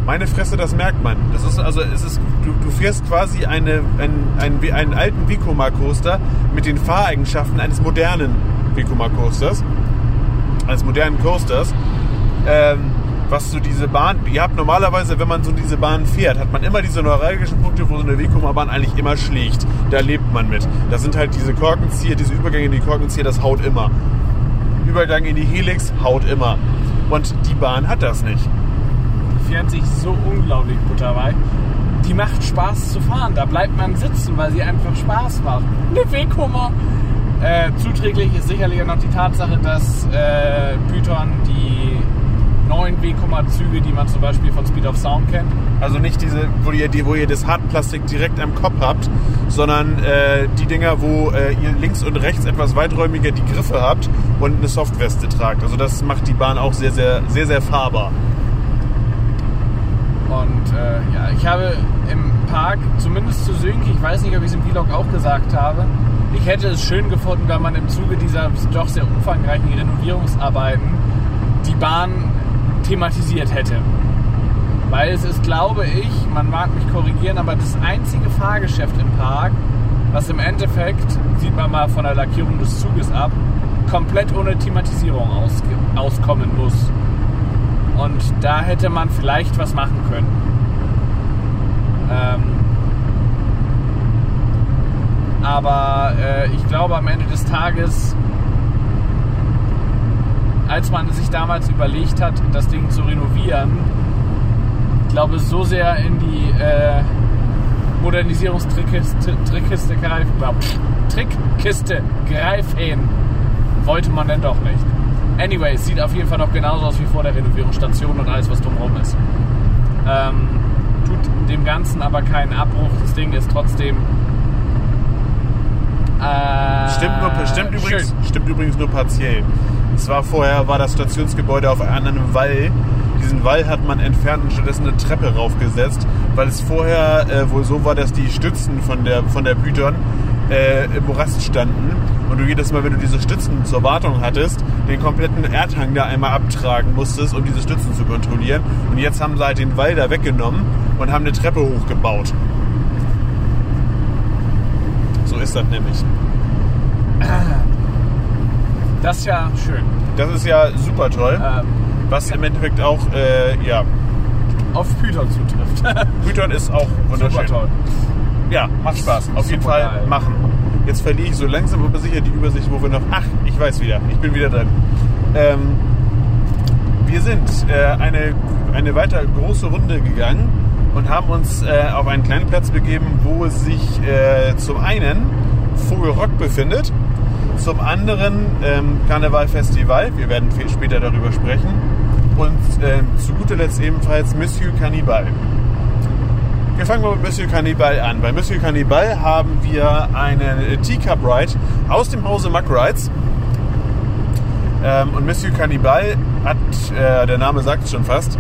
Meine Fresse, das merkt man. Das ist also, es ist, du, du fährst quasi eine, einen, einen, einen alten Vekoma Coaster mit den Fahreigenschaften eines modernen Vekoma Coasters, eines modernen Coasters. Ähm, was so diese Bahn, ihr habt normalerweise, wenn man so diese Bahn fährt, hat man immer diese neuralgischen Punkte, wo so eine Vekoma-Bahn eigentlich immer schlägt. Da lebt man mit. Das sind halt diese Korkenzieher, diese Übergänge in die Korkenzieher, das haut immer. Übergang in die Helix haut immer. Und die Bahn hat das nicht. Fährt sich so unglaublich butterweich. Die macht Spaß zu fahren. Da bleibt man sitzen, weil sie einfach Spaß macht. Eine Vekoma. Äh, zuträglich ist sicherlich auch noch die Tatsache, dass äh, Python die neuen Vekoma-Züge, die man zum Beispiel von Speed of Sound kennt. Also nicht diese, wo ihr, die, wo ihr das Hartplastik direkt am Kopf habt, sondern äh, die Dinger, wo äh, ihr links und rechts etwas weiträumiger die Griffe habt und eine Softweste tragt. Also das macht die Bahn auch sehr, sehr, sehr, sehr fahrbar. Und äh, ja, ich habe im Park, zumindest zu Sönke, ich weiß nicht, ob ich es im Vlog auch gesagt habe, ich hätte es schön gefunden, wenn man im Zuge dieser doch sehr umfangreichen Renovierungsarbeiten die Bahn thematisiert hätte. Weil es ist, glaube ich, man mag mich korrigieren, aber das einzige Fahrgeschäft im Park, was im Endeffekt, sieht man mal von der Lackierung des Zuges ab, komplett ohne Thematisierung aus, auskommen muss. Und da hätte man vielleicht was machen können. Ähm, aber äh, ich glaube, am Ende des Tages als man sich damals überlegt hat, das Ding zu renovieren, ich glaube, so sehr in die äh, Modernisierungstrickkiste greifen, Trickkiste greifen wollte man denn doch nicht. Anyway, es sieht auf jeden Fall noch genauso aus wie vor der Renovierungsstation und alles, was drumherum ist. Ähm, tut dem Ganzen aber keinen Abbruch. Das Ding ist trotzdem. Äh, stimmt, nur, stimmt, übrigens, stimmt übrigens nur partiell. Zwar vorher war das Stationsgebäude auf einem Wall. Diesen Wall hat man entfernt und stattdessen eine Treppe raufgesetzt, weil es vorher äh, wohl so war, dass die Stützen von der, von der Bütern äh, im Morast standen und du jedes Mal, wenn du diese Stützen zur Wartung hattest, den kompletten Erdhang da einmal abtragen musstest, um diese Stützen zu kontrollieren. Und jetzt haben sie halt den Wall da weggenommen und haben eine Treppe hochgebaut. So ist das nämlich. Das ist ja schön. Das ist ja super toll. Ähm, was ja. im Endeffekt auch, äh, ja. Auf Python zutrifft. Python ist auch wunderschön. Super toll. Ja, macht Spaß. Auf jeden Fall geil. machen. Jetzt verliere ich so langsam aber sicher die Übersicht, wo wir noch. Ach, ich weiß wieder. Ich bin wieder drin. Ähm, wir sind äh, eine, eine weiter große Runde gegangen und haben uns äh, auf einen kleinen Platz begeben, wo sich äh, zum einen Vogelrock befindet zum anderen ähm, Karnevalfestival, wir werden viel später darüber sprechen. Und ähm, zu guter Letzt ebenfalls Monsieur Cannibal. Wir fangen mal mit Monsieur Cannibal an. Bei Monsieur Cannibal haben wir einen Teacup Ride aus dem Hause Mack Rides. Ähm, und Monsieur Cannibal hat, äh, der Name sagt es schon fast,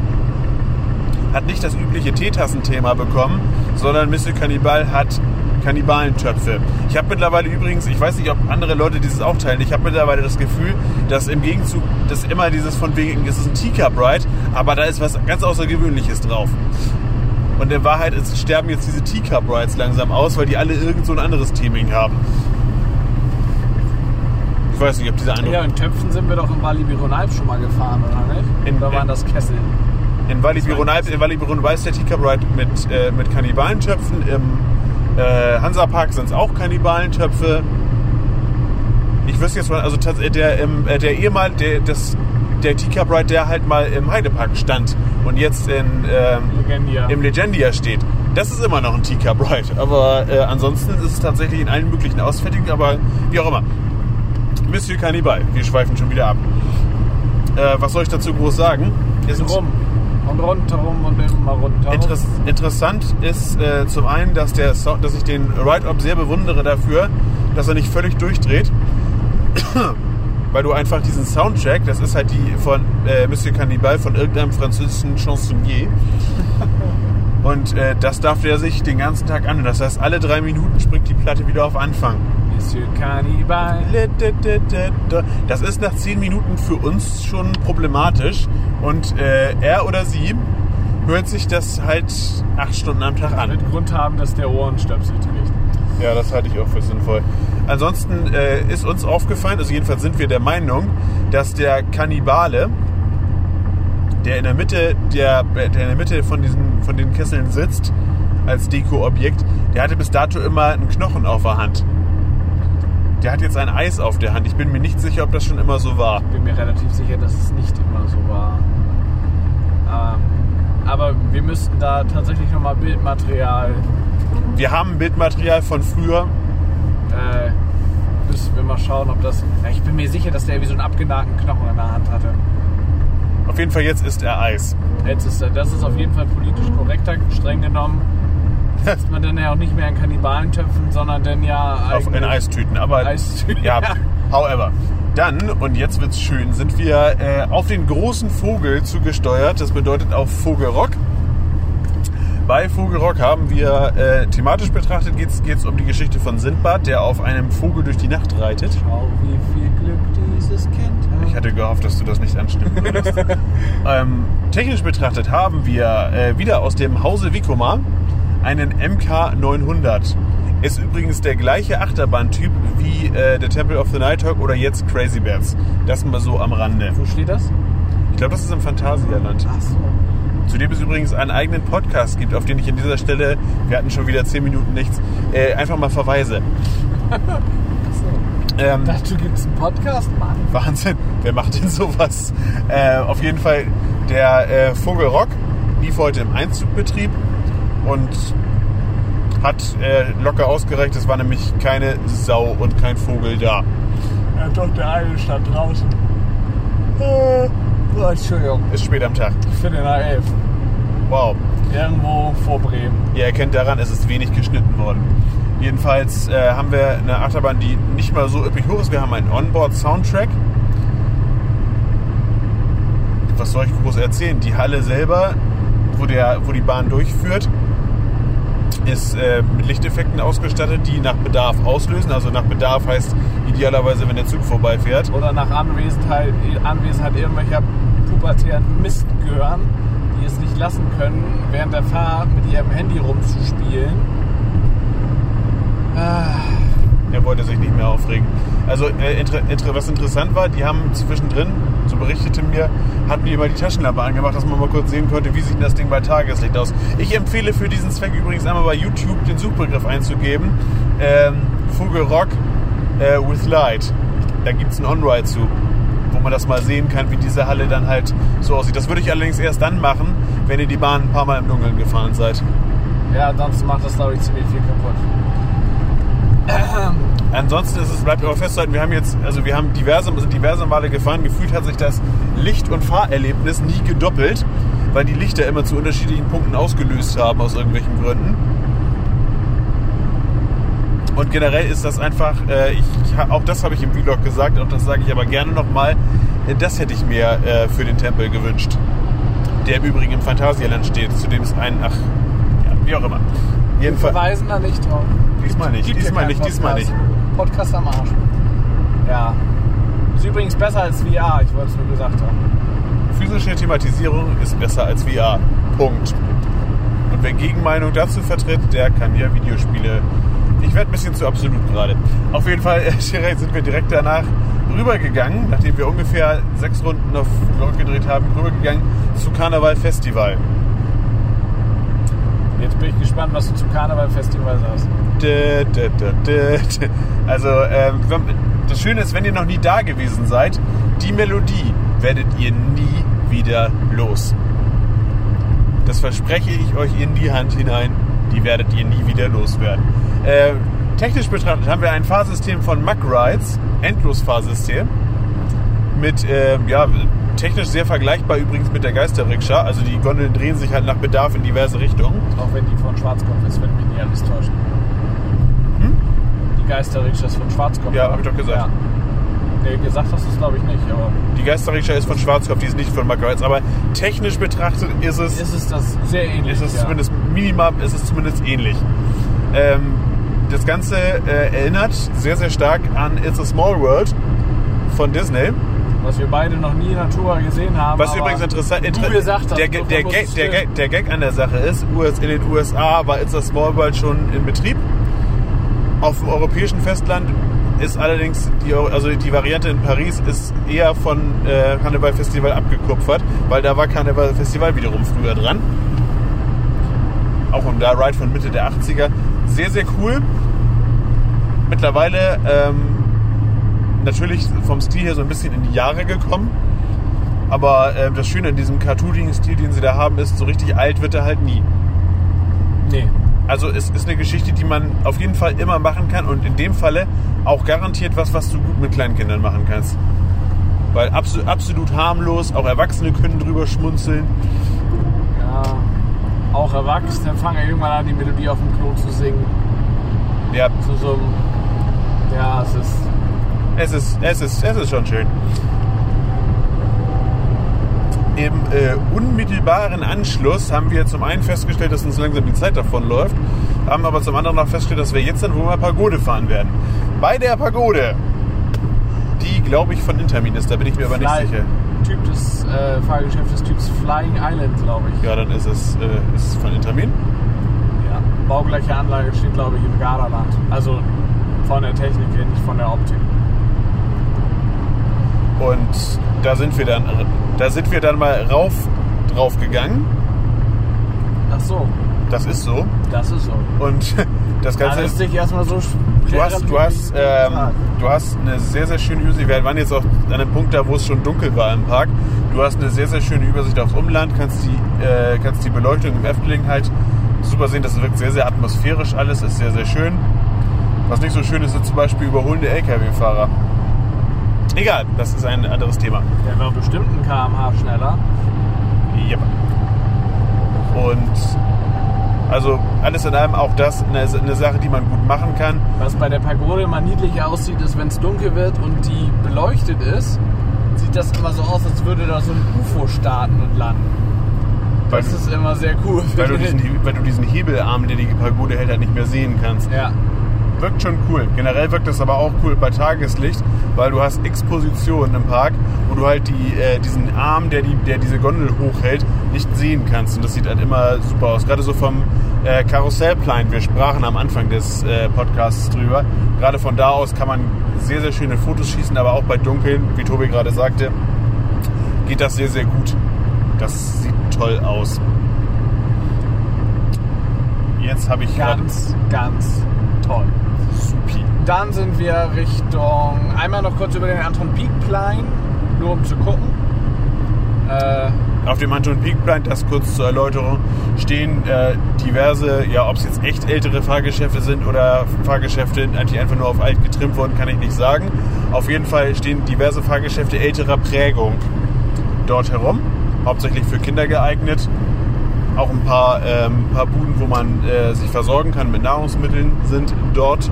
hat nicht das übliche Teetassenthema bekommen, sondern Monsieur Cannibal hat Kannibalentöpfe. Ich habe mittlerweile übrigens, ich weiß nicht, ob andere Leute dieses auch teilen, ich habe mittlerweile das Gefühl, dass im Gegenzug, dass immer dieses von wegen, es ist ein Teacup Ride, aber da ist was ganz Außergewöhnliches drauf. Und in Wahrheit ist, sterben jetzt diese Teacup Rides langsam aus, weil die alle irgend so ein anderes Theming haben. Ich weiß nicht, ob diese Eindruck... Ja, in Töpfen sind wir doch in Bali Bironalp schon mal gefahren, oder nicht? In, oder waren das Kessel? In Walibi Bironalp, in Walibi Bironalp ist der Teacup Ride mit, äh, mit Kannibalentöpfen. Im äh, Hansapark sind es auch Kannibalentöpfe. Ich wüsste jetzt mal, also der, im, äh, der ehemal, der, das, der Teacup Ride, der halt mal im Heidepark stand und jetzt in, ähm, Legendia. im Legendia steht. Das ist immer noch ein Teacup Ride. Aber äh, ansonsten ist es tatsächlich in allen möglichen Ausfertigungen, aber wie auch immer. Monsieur Cannibal, wir schweifen schon wieder ab. Äh, was soll ich dazu groß sagen? Wir sind rum. Und rundherum und immer rundherum. Interess interessant ist äh, zum einen, dass, der so dass ich den Ride-Up sehr bewundere dafür, dass er nicht völlig durchdreht. Weil du einfach diesen Soundtrack, das ist halt die von äh, Monsieur Cannibal von irgendeinem französischen Chansonnier. Und äh, das darf der sich den ganzen Tag an. Das heißt, alle drei Minuten springt die Platte wieder auf Anfang. Monsieur Cannibal. Das ist nach zehn Minuten für uns schon problematisch. Und äh, er oder sie hört sich das halt acht Stunden am Tag an. Wird Grund haben, dass der Ohrenstöpsel trägt. Ja, das halte ich auch für sinnvoll. Ansonsten äh, ist uns aufgefallen, also jedenfalls sind wir der Meinung, dass der Kannibale, der in der Mitte, der, der in der Mitte von, diesen, von den Kesseln sitzt, als Deko-Objekt, der hatte bis dato immer einen Knochen auf der Hand. Der hat jetzt ein Eis auf der Hand. Ich bin mir nicht sicher, ob das schon immer so war. Ich bin mir relativ sicher, dass es nicht immer so war. Ähm, aber wir müssten da tatsächlich nochmal Bildmaterial, Wir haben Bildmaterial von früher. äh, müssen wir mal schauen, ob das. Ja, ich bin mir sicher, dass der wie so einen abgenagten Knochen in der Hand hatte. Auf jeden Fall jetzt ist er Eis. Jetzt ist er- das ist auf jeden Fall politisch korrekter, streng genommen. Ist man dann ja auch nicht mehr in Kannibalentöpfen, sondern dann ja Auf in Eistüten. Aber Eistüten, ja, ja. however. Dann, und jetzt wird's schön, sind wir äh, auf den großen Vogel zugesteuert. Das bedeutet auf Vogelrock. Bei Vogelrock haben wir äh, thematisch betrachtet, geht es um die Geschichte von Sindbad, der auf einem Vogel durch die Nacht reitet. Schau, wie viel Glück dieses Kind hat. Ich hatte gehofft, dass du das nicht anstimmen würdest. ähm, technisch betrachtet haben wir äh, wieder aus dem Hause Vicomar einen MK900. Ist übrigens der gleiche Achterbahntyp wie äh, der Temple of the Nighthawk oder jetzt Crazy Bats. Das mal so am Rande. Wo steht das? Ich glaube, das ist im Phantasialand. Ach so. Zu dem es übrigens einen eigenen Podcast gibt, auf den ich an dieser Stelle, wir hatten schon wieder 10 Minuten nichts, äh, einfach mal verweise. So. Ähm, Dazu gibt es einen Podcast, Mann. Wahnsinn, wer macht denn sowas? Äh, auf jeden Fall, der äh, Vogelrock lief heute im Einzugbetrieb und hat äh, locker ausgereicht. Es war nämlich keine Sau und kein Vogel da. Ja, doch, der eine stand draußen. Oh, Entschuldigung. Ist spät am Tag. Ich finde nach elf. Wow. Irgendwo vor Bremen. Ihr erkennt daran, es ist wenig geschnitten worden. Jedenfalls äh, haben wir eine Achterbahn, die nicht mal so üppig hoch ist. Wir haben einen Onboard-Soundtrack. Was soll ich groß erzählen? Die Halle selber, wo, der, wo die Bahn durchführt, ist äh, mit Lichteffekten ausgestattet, die nach Bedarf auslösen. Also nach Bedarf heißt idealerweise, wenn der Zug vorbeifährt. Oder nach Anwesenheit, Anwesenheit irgendwelcher pubertären Mistgören, die es nicht lassen können, während der Fahrt mit ihrem Handy rumzuspielen. Ah, Er wollte sich nicht mehr aufregen. Also äh, inter, inter, was interessant war, die haben zwischendrin, so berichtete mir, hatten die mal die Taschenlampe angemacht, dass man mal kurz sehen konnte, wie sieht das Ding bei Tageslicht aus. Ich empfehle für diesen Zweck übrigens einmal bei YouTube den Suchbegriff einzugeben. Ähm, Vogelrock äh, with Light. Da gibt es einen On-Ride zu, wo man das mal sehen kann, wie diese Halle dann halt so aussieht. Das würde ich allerdings erst dann machen, wenn ihr die Bahn ein paar Mal im Dunkeln gefahren seid. ja, sonst macht das, glaube ich, ziemlich viel kaputt. Ansonsten ist es, bleibt aber festzuhalten, wir haben jetzt, also wir haben diverse, sind diverse Male gefahren. Gefühlt hat sich das Licht- und Fahrerlebnis nie gedoppelt, weil die Lichter immer zu unterschiedlichen Punkten ausgelöst haben aus irgendwelchen Gründen. Und generell ist das einfach, äh, ich, auch das habe ich im Vlog gesagt, auch das sage ich aber gerne nochmal, äh, das hätte ich mir äh, für den Tempel gewünscht. Der im Übrigen im Phantasialand steht, zu dem es ein, ach, ja, wie auch immer. Wir Jedenfalls, verweisen da nicht drauf. diesmal nicht, Gibt diesmal nicht, diesmal nicht. Podcast am Arsch. Ja. Ist übrigens besser als VR, ich wollte es nur gesagt haben. Physische Thematisierung ist besser als VR. Punkt. Und wer Gegenmeinung dazu vertritt, der kann ja Videospiele. Ich werde ein bisschen zu absolut gerade. Auf jeden Fall, direkt sind wir direkt danach rübergegangen, nachdem wir ungefähr sechs Runden auf Vlog gedreht haben, rübergegangen zu Karneval Festival. Jetzt bin ich gespannt, was du zum Karnevalfestival sagst. Dä, dä, dä, dä, dä. Also, ähm, das Schöne ist, wenn ihr noch nie da gewesen seid, die Melodie werdet ihr nie wieder los. Das verspreche ich euch in die Hand hinein. Die werdet ihr nie wieder loswerden. Äh, technisch betrachtet haben wir ein Fahrsystem von Mack Rides, Endlosfahrsystem, mit äh, ja, technisch sehr vergleichbar übrigens mit der Geisterrikscha. Also die Gondeln drehen sich halt nach Bedarf in diverse Richtungen. Auch wenn die von Schwarzkopf ist, wenn mich nicht alles täuscht. Die Geisterrikscha ist von Schwarzkopf. Hm? Ja, oder? hab ich doch gesagt. Ja. Nee, gesagt hast du es glaube ich nicht, aber Die Geisterrikscha ist von Schwarzkopf, die ist nicht von Mack Rides. Aber technisch betrachtet ist es ist es das sehr ähnlich. ist es ja. zumindest minimal, ist es zumindest ähnlich. Ähm, das Ganze äh, erinnert sehr, sehr stark an It's a Small World von Disney. was wir beide noch nie in Natura gesehen haben. Was übrigens interessant inter gesagt der, der, muss Gag, der. Gag, der Gag an der Sache ist, in den USA war It's a Small World schon in Betrieb. Auf dem europäischen Festland ist allerdings die, also die Variante in Paris ist eher von äh, Karneval Festival abgekupfert, weil da war Karneval Festival wiederum früher dran. Auch ein da Ride von Mitte der 80er. Sehr, sehr cool. Mittlerweile ähm, natürlich vom Stil her so ein bisschen in die Jahre gekommen. Aber äh, das Schöne an diesem cartoonigen Stil, den sie da haben, ist, so richtig alt wird er halt nie. Nee. Also es ist eine Geschichte, die man auf jeden Fall immer machen kann und in dem Falle auch garantiert was, was du gut mit Kleinkindern machen kannst. Weil absolut, absolut harmlos, auch Erwachsene können drüber schmunzeln. Ja. Auch Erwachsene fangen irgendwann an, die Melodie auf dem Klo zu singen. Ja, Zu so einem. Ja, es ist. es ist, es ist, es ist schon schön. Im äh, unmittelbaren Anschluss haben wir zum einen festgestellt, dass uns langsam die Zeit davonläuft, haben aber zum anderen noch festgestellt, dass wir jetzt dann wohl mal Pagode fahren werden. Bei der Pagode, die glaube ich von Intermin ist, da bin ich mir aber nicht Fly- sicher. Typ des äh, Fahrgeschäfts des Typs Flying Island, glaube ich. Ja, dann ist es, äh, ist es von Intermin. Ja. Baugleiche Anlage steht, glaube ich, im Gardaland. Also von der Technik her, nicht von der Optik. Und da sind wir dann, da sind wir dann mal rauf drauf gegangen. Ach so, Das ist so. das ist so. Und das Ganze Alles ist sich erstmal so. Du hast, du, hast, ähm, du hast eine sehr, sehr schöne Übersicht. Wir waren jetzt auch an einem Punkt da, wo es schon dunkel war im Park. Du hast eine sehr, sehr schöne Übersicht aufs Umland, kannst die, äh, kannst die Beleuchtung im Efteling halt super sehen. Das wirkt sehr, sehr atmosphärisch alles, ist sehr, sehr schön. Was nicht so schön ist, sind zum Beispiel überholende LKW-Fahrer. Egal, das ist ein anderes Thema. Der war bestimmt ein kmh schneller. Yep. Und also alles in allem auch das eine, eine Sache, die man gut machen kann. Was bei der Pagode immer niedlich aussieht, ist, wenn es dunkel wird und die beleuchtet ist, sieht das immer so aus, als würde da so ein UFO starten und landen. Weil Das du- ist immer sehr cool. weil du, diesen, weil du diesen Hebelarm, den die Pagode hält, halt nicht mehr sehen kannst. ja, Wirkt schon cool. Generell wirkt das aber auch cool bei Tageslicht, weil du hast x Positionen im Park, wo du halt die, äh, diesen Arm, der, die, der diese Gondel hochhält, nicht sehen kannst. Und das sieht halt immer super aus. Gerade so vom äh, Karussellplan. Wir sprachen am Anfang des äh, Podcasts drüber. Gerade von da aus kann man sehr, sehr schöne Fotos schießen, aber auch bei Dunkeln, wie Tobi gerade sagte, geht das sehr, sehr gut. Das sieht toll aus. Jetzt habe ich ganz, ganz toll. Dann sind wir Richtung, einmal noch kurz über den Anton Pieck Plein, nur um zu gucken. Äh, Auf dem Anton Peak Plan, das kurz zur Erläuterung, stehen äh, diverse, ja, ob es jetzt echt ältere Fahrgeschäfte sind oder Fahrgeschäfte, die einfach nur auf alt getrimmt wurden, kann ich nicht sagen. Auf jeden Fall stehen diverse Fahrgeschäfte älterer Prägung dort herum, hauptsächlich für Kinder geeignet. Auch ein paar, ähm, paar Buden, wo man äh, sich versorgen kann mit Nahrungsmitteln, sind dort.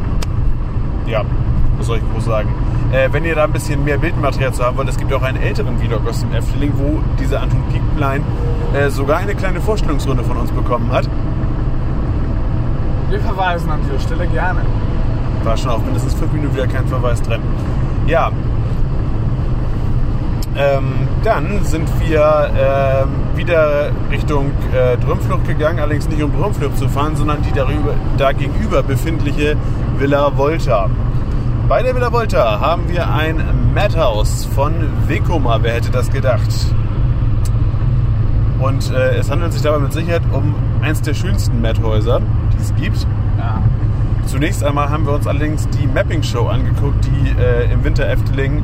Ja, was soll ich groß sagen? Äh, wenn ihr da ein bisschen mehr Bildmaterial zu haben wollt, es gibt auch einen älteren Vlog aus dem Efteling, wo dieser Anton Pieckplein äh, sogar eine kleine Vorstellungsrunde von uns bekommen hat. wir verweisen an dieser Stelle gerne. War schon auf mindestens fünf Minuten wieder kein Verweis drin. Ja. Ähm, dann sind wir ähm, wieder Richtung äh, Drömflucht gegangen, allerdings nicht um Drömflucht zu fahren, sondern die darüber, da gegenüber befindliche Villa Volta. Bei der Villa Volta haben wir ein Madhouse von Vekoma, wer hätte das gedacht? Und äh, es handelt sich dabei mit Sicherheit um eins der schönsten Madhäuser, die es gibt. Ja. Zunächst einmal haben wir uns allerdings die Mapping-Show angeguckt, die äh, im Winter Efteling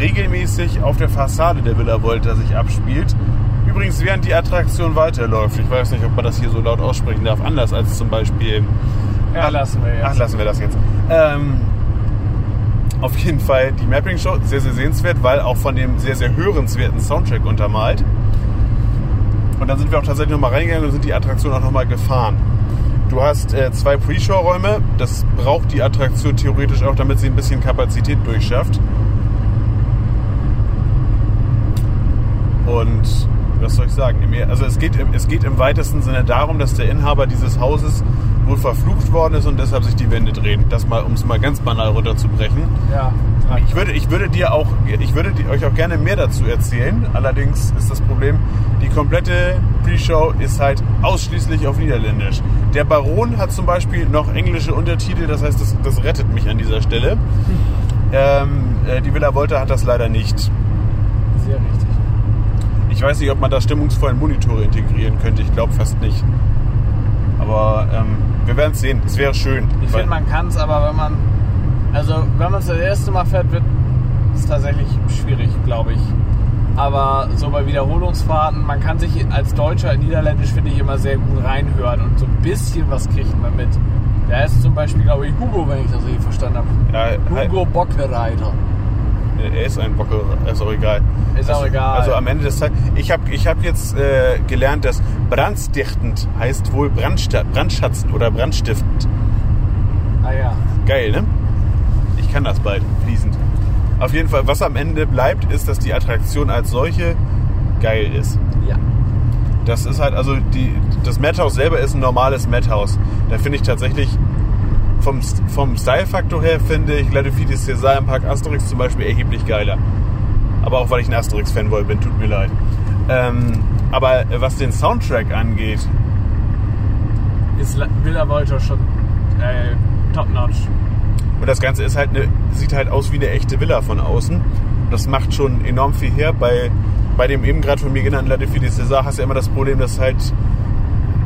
regelmäßig auf der Fassade der Villa Volta sich abspielt. Übrigens, während die Attraktion weiterläuft, ich weiß nicht, ob man das hier so laut aussprechen darf, anders als zum Beispiel. Ja, lassen wir jetzt. Ach, lassen wir das jetzt. Ähm, auf jeden Fall die Mapping-Show, sehr, sehr sehenswert, weil auch von dem sehr, sehr hörenswerten Soundtrack untermalt. Und dann sind wir auch tatsächlich nochmal reingegangen und sind die Attraktion auch nochmal gefahren. Du hast äh, zwei Pre-Show-Räume. Das braucht die Attraktion theoretisch auch, damit sie ein bisschen Kapazität durchschafft. Und was soll ich sagen? Also es geht, es geht im weitesten Sinne darum, dass der Inhaber dieses Hauses wohl verflucht worden ist und deshalb sich die Wände drehen. Das mal, um es mal ganz banal runterzubrechen. Ja. Ich würde, ich würde dir auch, ich würde euch auch gerne mehr dazu erzählen. Allerdings ist das Problem, die komplette Pre-Show ist halt ausschließlich auf Niederländisch. Der Baron hat zum Beispiel noch englische Untertitel, das heißt, das, das rettet mich an dieser Stelle. Ähm, äh, die Villa Volta hat das leider nicht. Sehr richtig. Ich weiß nicht, ob man da stimmungsvoll in Monitore integrieren könnte. Ich glaube fast nicht. Aber ähm, wir werden es sehen. Es wäre schön. Ich finde, man kann es, aber wenn man. Also, wenn man es das erste Mal fährt, wird es tatsächlich schwierig, glaube ich. Aber so bei Wiederholungsfahrten, man kann sich als Deutscher in Niederländisch, finde ich, immer sehr gut reinhören und so ein bisschen was kriegt man mit. Da ist zum Beispiel, glaube ich, Hugo, wenn ich das richtig verstanden habe. Ja, Hugo Bockereiter. Er ist ein Bocke, ist auch egal. Ist auch also, egal. Also am Ende des Tages. Ich habe ich hab jetzt äh, gelernt, dass brandstiftend heißt wohl Brandsta brandschatzend oder brandstiftend. Ah ja. Geil, ne? Ich kann das bald, fließend. Auf jeden Fall, was am Ende bleibt, ist, dass die Attraktion als solche geil ist. Ja. Das ist halt, also die, das Madhouse selber ist ein normales Madhouse. Da finde ich tatsächlich vom, vom Style-Faktor her finde ich La Defeat des César im Park Asterix zum Beispiel erheblich geiler. Aber auch weil ich ein Asterix-Fanboy bin, tut mir leid. Ähm, aber was den Soundtrack angeht, Ist La- Villa Volta schon äh, top-notch. und das Ganze ist halt eine, sieht halt aus wie eine echte Villa von außen. Das macht schon enorm viel her. Bei, bei dem eben gerade von mir genannten La Defeat des César hast du ja immer das Problem, dass halt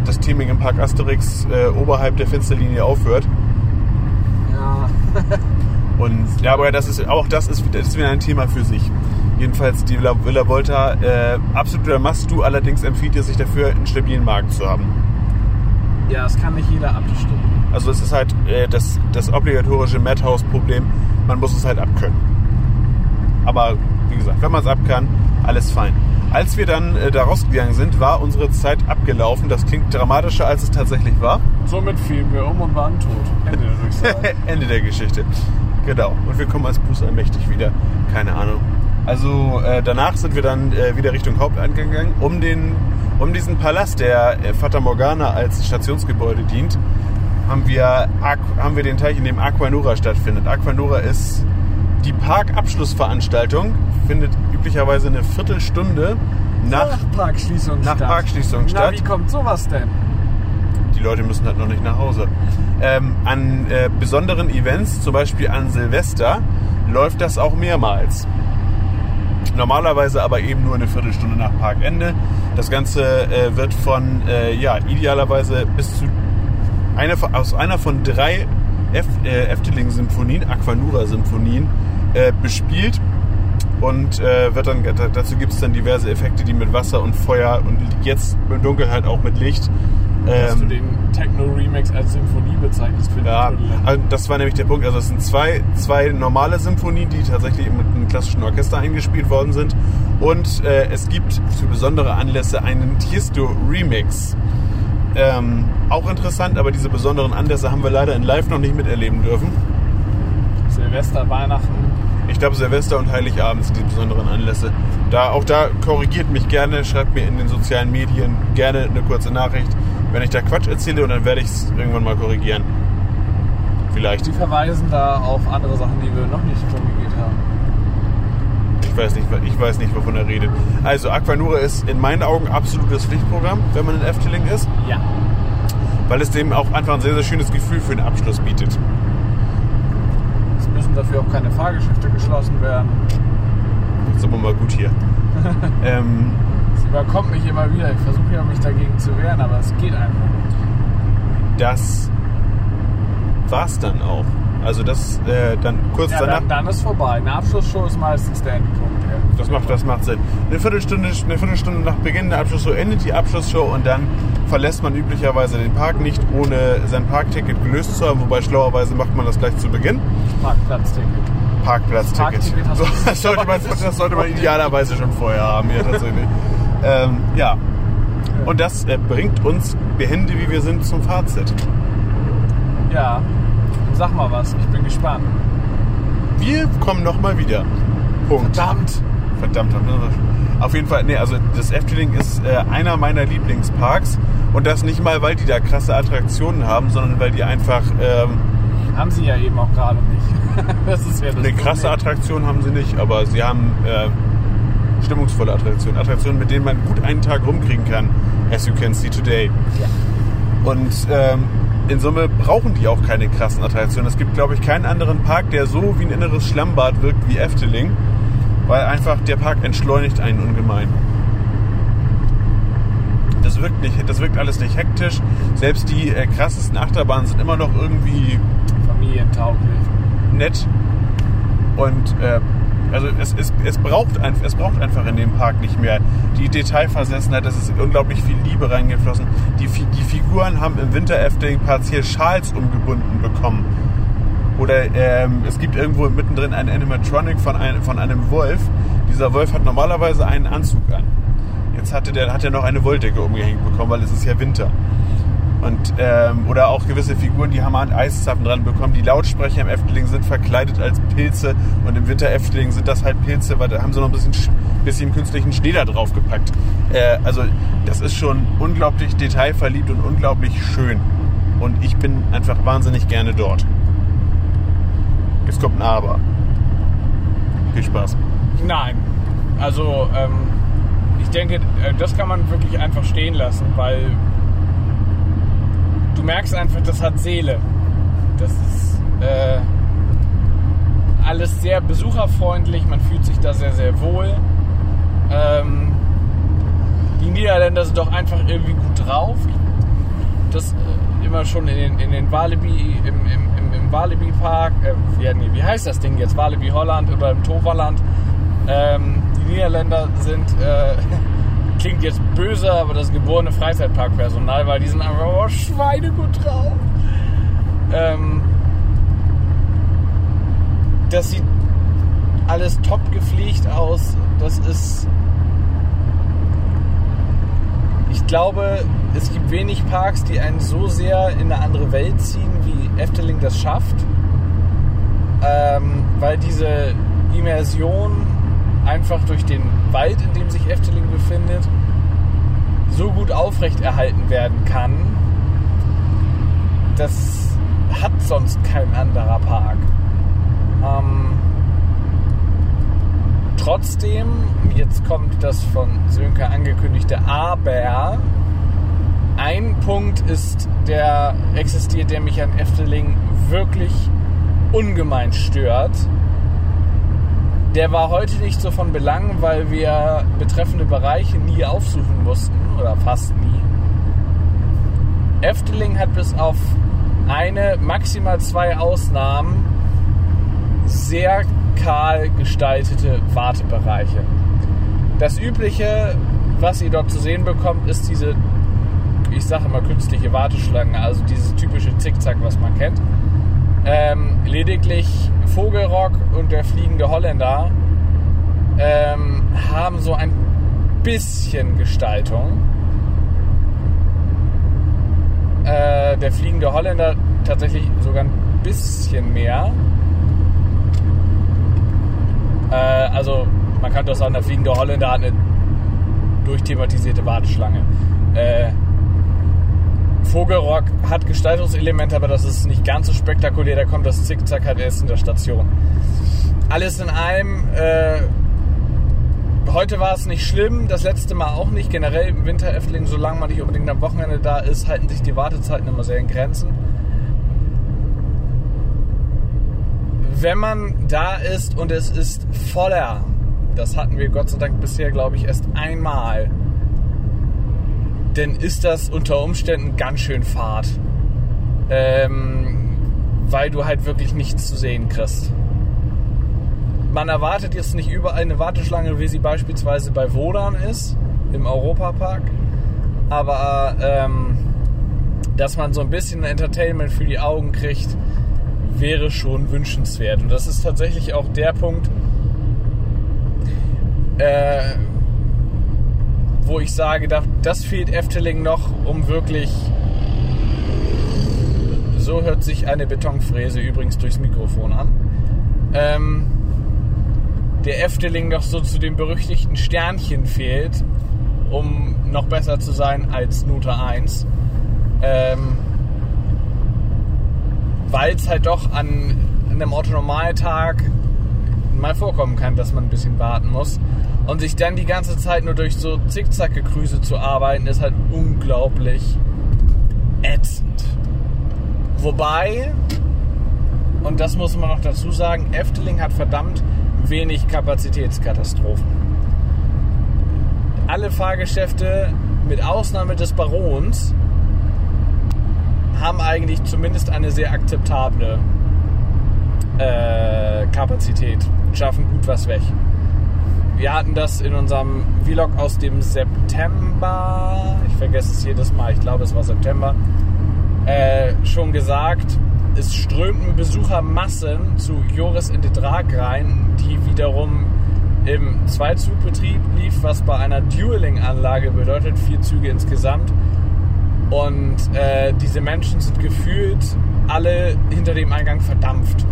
das Teaming im Park Asterix äh, oberhalb der Fensterlinie aufhört. Ja. Und ja, aber das ist auch das ist, das ist wieder ein Thema für sich. Jedenfalls die Villa, Villa Volta, äh, absoluter Must-Do, allerdings empfiehlt es sich dafür, einen stabilen Magen zu haben. Ja, das kann nicht jeder abstimmen. Also es ist halt äh, das, das obligatorische Madhouse-Problem, man muss es halt abkönnen. Aber wie gesagt, wenn man es abkann, alles fein. Als wir dann äh, da rausgegangen sind, war unsere Zeit abgelaufen. Das klingt dramatischer, als es tatsächlich war. Somit fielen wir um und waren tot. Ende der. Ende der Geschichte. Genau. Und wir kommen als Bruce allmächtig wieder. Keine Ahnung. Also äh, danach sind wir dann äh, wieder Richtung Haupteingang gegangen, um, den, um diesen Palast, der äh, Fata Morgana als Stationsgebäude dient, haben wir, haben wir den Teich, in dem Aquanura stattfindet. Aquanura ist die Parkabschlussveranstaltung, findet üblicherweise eine Viertelstunde nach. Parkschließung Nach statt. Parkschließung Na, statt. wie kommt sowas denn? Die Leute müssen halt noch nicht nach Hause. Ähm, an äh, besonderen Events, zum Beispiel an Silvester, läuft das auch mehrmals. Normalerweise aber eben nur eine Viertelstunde nach Parkende. Das Ganze äh, wird von, äh, ja, idealerweise bis zu einer, von- aus einer von drei Ef, äh, Efteling-Symphonien, Aquanura-Symphonien, äh, bespielt. Und äh, wird dann, da- dazu gibt es dann diverse Effekte, die mit Wasser und Feuer und jetzt im Dunkeln halt auch mit Licht. Dass ähm, du den Techno-Remix als Symphonie bezeichnest, finde ja, also das war nämlich der Punkt. Also es sind zwei, zwei normale Symphonien, die tatsächlich mit einem klassischen Orchester eingespielt worden sind. Und äh, es gibt für besondere Anlässe einen Tiesto-Remix. Ähm, auch interessant, aber diese besonderen Anlässe haben wir leider in Live noch nicht miterleben dürfen. Silvester, Weihnachten. Ich glaube, Silvester und Heiligabend sind die besonderen Anlässe. Da, auch da korrigiert mich gerne, schreibt mir in den sozialen Medien gerne eine kurze Nachricht, wenn ich da Quatsch erzähle und dann werde ich es irgendwann mal korrigieren. Vielleicht. Die verweisen da auf andere Sachen, die wir noch nicht korrigiert haben. Ich weiß nicht, ich weiß nicht, wovon er redet. Also Aquanura ist in meinen Augen absolutes Pflichtprogramm, wenn man in Efteling ist, Ja. weil es dem auch einfach ein sehr, sehr schönes Gefühl für den Abschluss bietet. Dafür auch keine Fahrgeschäfte geschlossen werden. Jetzt sind wir mal gut hier. ähm, Es überkommt mich immer wieder. Ich versuche ja, mich dagegen zu wehren, aber es geht einfach nicht. das war's dann auch. Also das äh, dann kurz Ja, danach. dann, dann ist vorbei. Eine Abschlussshow ist meistens der Endpunkt. Ja. Das macht, das macht Sinn. Eine Viertelstunde, eine Viertelstunde nach Beginn der Abschlussshow endet die Abschlussshow und dann verlässt man üblicherweise den Park nicht, ohne sein Parkticket gelöst zu haben. Wobei schlauerweise macht man das gleich zu Beginn. Parkplatzticket. Parkplatzticket. Hast So, das, sollte man, das sollte man idealerweise schon vorher haben, ja, tatsächlich. ähm, ja. Und das äh, bringt uns, behende wie wir sind, zum Fazit. Ja. Sag mal was. Ich bin gespannt. Wir kommen nochmal wieder. Punkt. Verdammt. Verdammt. Auf jeden Fall, nee, also das Efteling ist äh, einer meiner Lieblingsparks. Und das nicht mal, weil die da krasse Attraktionen haben, sondern weil die einfach, ähm, Haben sie ja eben auch gerade nicht. das ist ja das Eine krasse. Attraktion haben sie nicht, aber sie haben äh, stimmungsvolle Attraktionen. Attraktionen, mit denen man gut einen Tag rumkriegen kann, as you can see today. Ja. Und ähm, in Summe brauchen die auch keine krassen Attraktionen. Es gibt, glaube ich, keinen anderen Park, der so wie ein inneres Schlammbad wirkt wie Efteling, weil einfach der Park entschleunigt einen ungemein. Das wirkt, nicht, das wirkt alles nicht hektisch. Selbst die äh, krassesten Achterbahnen sind immer noch irgendwie Familientauglich. nett. Und äh, also es, es, es, braucht ein, es braucht einfach in dem Park nicht mehr die Detailversessenheit. Es ist unglaublich viel Liebe reingeflossen. Die, die Figuren haben im Winter Efteling partiell Schals umgebunden bekommen. Oder ähm, es gibt irgendwo mittendrin ein Animatronic von, ein, von einem Wolf. Dieser Wolf hat normalerweise einen Anzug an. Jetzt hatte der, hat er noch eine Wolldecke umgehängt bekommen, weil es ist ja Winter. Und, ähm, oder auch gewisse Figuren, die haben einen Eiszapfen dran bekommen. Die Lautsprecher im Efteling sind verkleidet als Pilze und im Winter Efteling sind das halt Pilze, weil da haben sie noch ein bisschen, Sch- bisschen künstlichen Schnee da drauf gepackt. Äh, also das ist schon unglaublich detailverliebt und unglaublich schön. Und ich bin einfach wahnsinnig gerne dort. Jetzt kommt ein Aber. Viel Spaß. Nein. Also, ähm, ich denke, äh, das kann man wirklich einfach stehen lassen, weil du merkst einfach, das hat Seele. Das ist äh, alles sehr besucherfreundlich, man fühlt sich da sehr, sehr wohl. Ähm, die Niederländer sind doch einfach irgendwie gut drauf. Das äh, immer schon in den, in den Walibi, im, im, im, im Walibi Park, äh, ja, nee, wie heißt das Ding jetzt? Walibi Holland oder im Toverland. Ähm, Niederländer sind, äh, klingt jetzt böse, aber das geborene Freizeitparkpersonal, weil die sind einfach oh, schweinegut drauf. Ähm, das sieht alles top gepflegt aus. Das ist. Ich glaube, es gibt wenig Parks, die einen so sehr in eine andere Welt ziehen, wie Efteling das schafft. Ähm, weil diese Immersion einfach durch den Wald, in dem sich Efteling befindet, so gut aufrechterhalten werden kann. Das hat sonst kein anderer Park. Ähm, trotzdem, jetzt kommt das von Sönke angekündigte Aber. Ein Punkt ist, der existiert, der mich an Efteling wirklich ungemein stört. Der war heute nicht so von Belang, weil wir betreffende Bereiche nie aufsuchen mussten oder fast nie. Efteling hat bis auf eine, maximal zwei Ausnahmen sehr kahl gestaltete Wartebereiche. Das übliche, was ihr dort zu sehen bekommt, ist diese, ich sage immer künstliche Warteschlange, also dieses typische Zickzack, was man kennt. Ähm, lediglich Vogelrock und der fliegende Holländer ähm, haben so ein bisschen Gestaltung. Äh, der fliegende Holländer tatsächlich sogar ein bisschen mehr. Äh, also man kann doch sagen, der fliegende Holländer hat eine durchthematisierte Warteschlange. Äh, Vogelrock hat Gestaltungselemente, aber das ist nicht ganz so spektakulär. Da kommt das Zickzack halt erst in der Station. Alles in allem, äh, heute war es nicht schlimm, das letzte Mal auch nicht. Generell im Winter Efteling, solange man nicht unbedingt am Wochenende da ist, halten sich die Wartezeiten immer sehr in Grenzen. Wenn man da ist und es ist voller, das hatten wir Gott sei Dank bisher, glaube ich, erst einmal, dann ist das unter Umständen ganz schön fad. Ähm, weil du halt wirklich nichts zu sehen kriegst. Man erwartet jetzt nicht überall eine Warteschlange, wie sie beispielsweise bei Wodan ist, im Europapark. Aber ähm, dass man so ein bisschen Entertainment für die Augen kriegt, wäre schon wünschenswert. Und das ist tatsächlich auch der Punkt, äh, wo ich sage, da- das fehlt Efteling noch, um wirklich. So hört sich eine Betonfräse übrigens durchs Mikrofon an. Ähm, der Efteling noch so zu dem berüchtigten Sternchen fehlt, um noch besser zu sein als Note 1. Ähm, Weil es halt doch an in einem Otto-Normaltag mal vorkommen kann, dass man ein bisschen warten muss. Und sich dann die ganze Zeit nur durch so Zickzack-Gekrüse zu arbeiten, ist halt unglaublich ätzend. Wobei, und das muss man noch dazu sagen, Efteling hat verdammt wenig Kapazitätskatastrophen. Alle Fahrgeschäfte, mit Ausnahme des Barons, haben eigentlich zumindest eine sehr akzeptable äh, Kapazität und schaffen gut was weg. Wir hatten das in unserem Vlog aus dem September, ich vergesse es jedes Mal, ich glaube es war September, äh, schon gesagt. Es strömten Besuchermassen zu Joris in den Drag rein, die wiederum im Zweizugbetrieb lief, was bei einer Dueling-Anlage bedeutet, vier Züge insgesamt. Und äh, diese Menschen sind gefühlt alle hinter dem Eingang verdampft.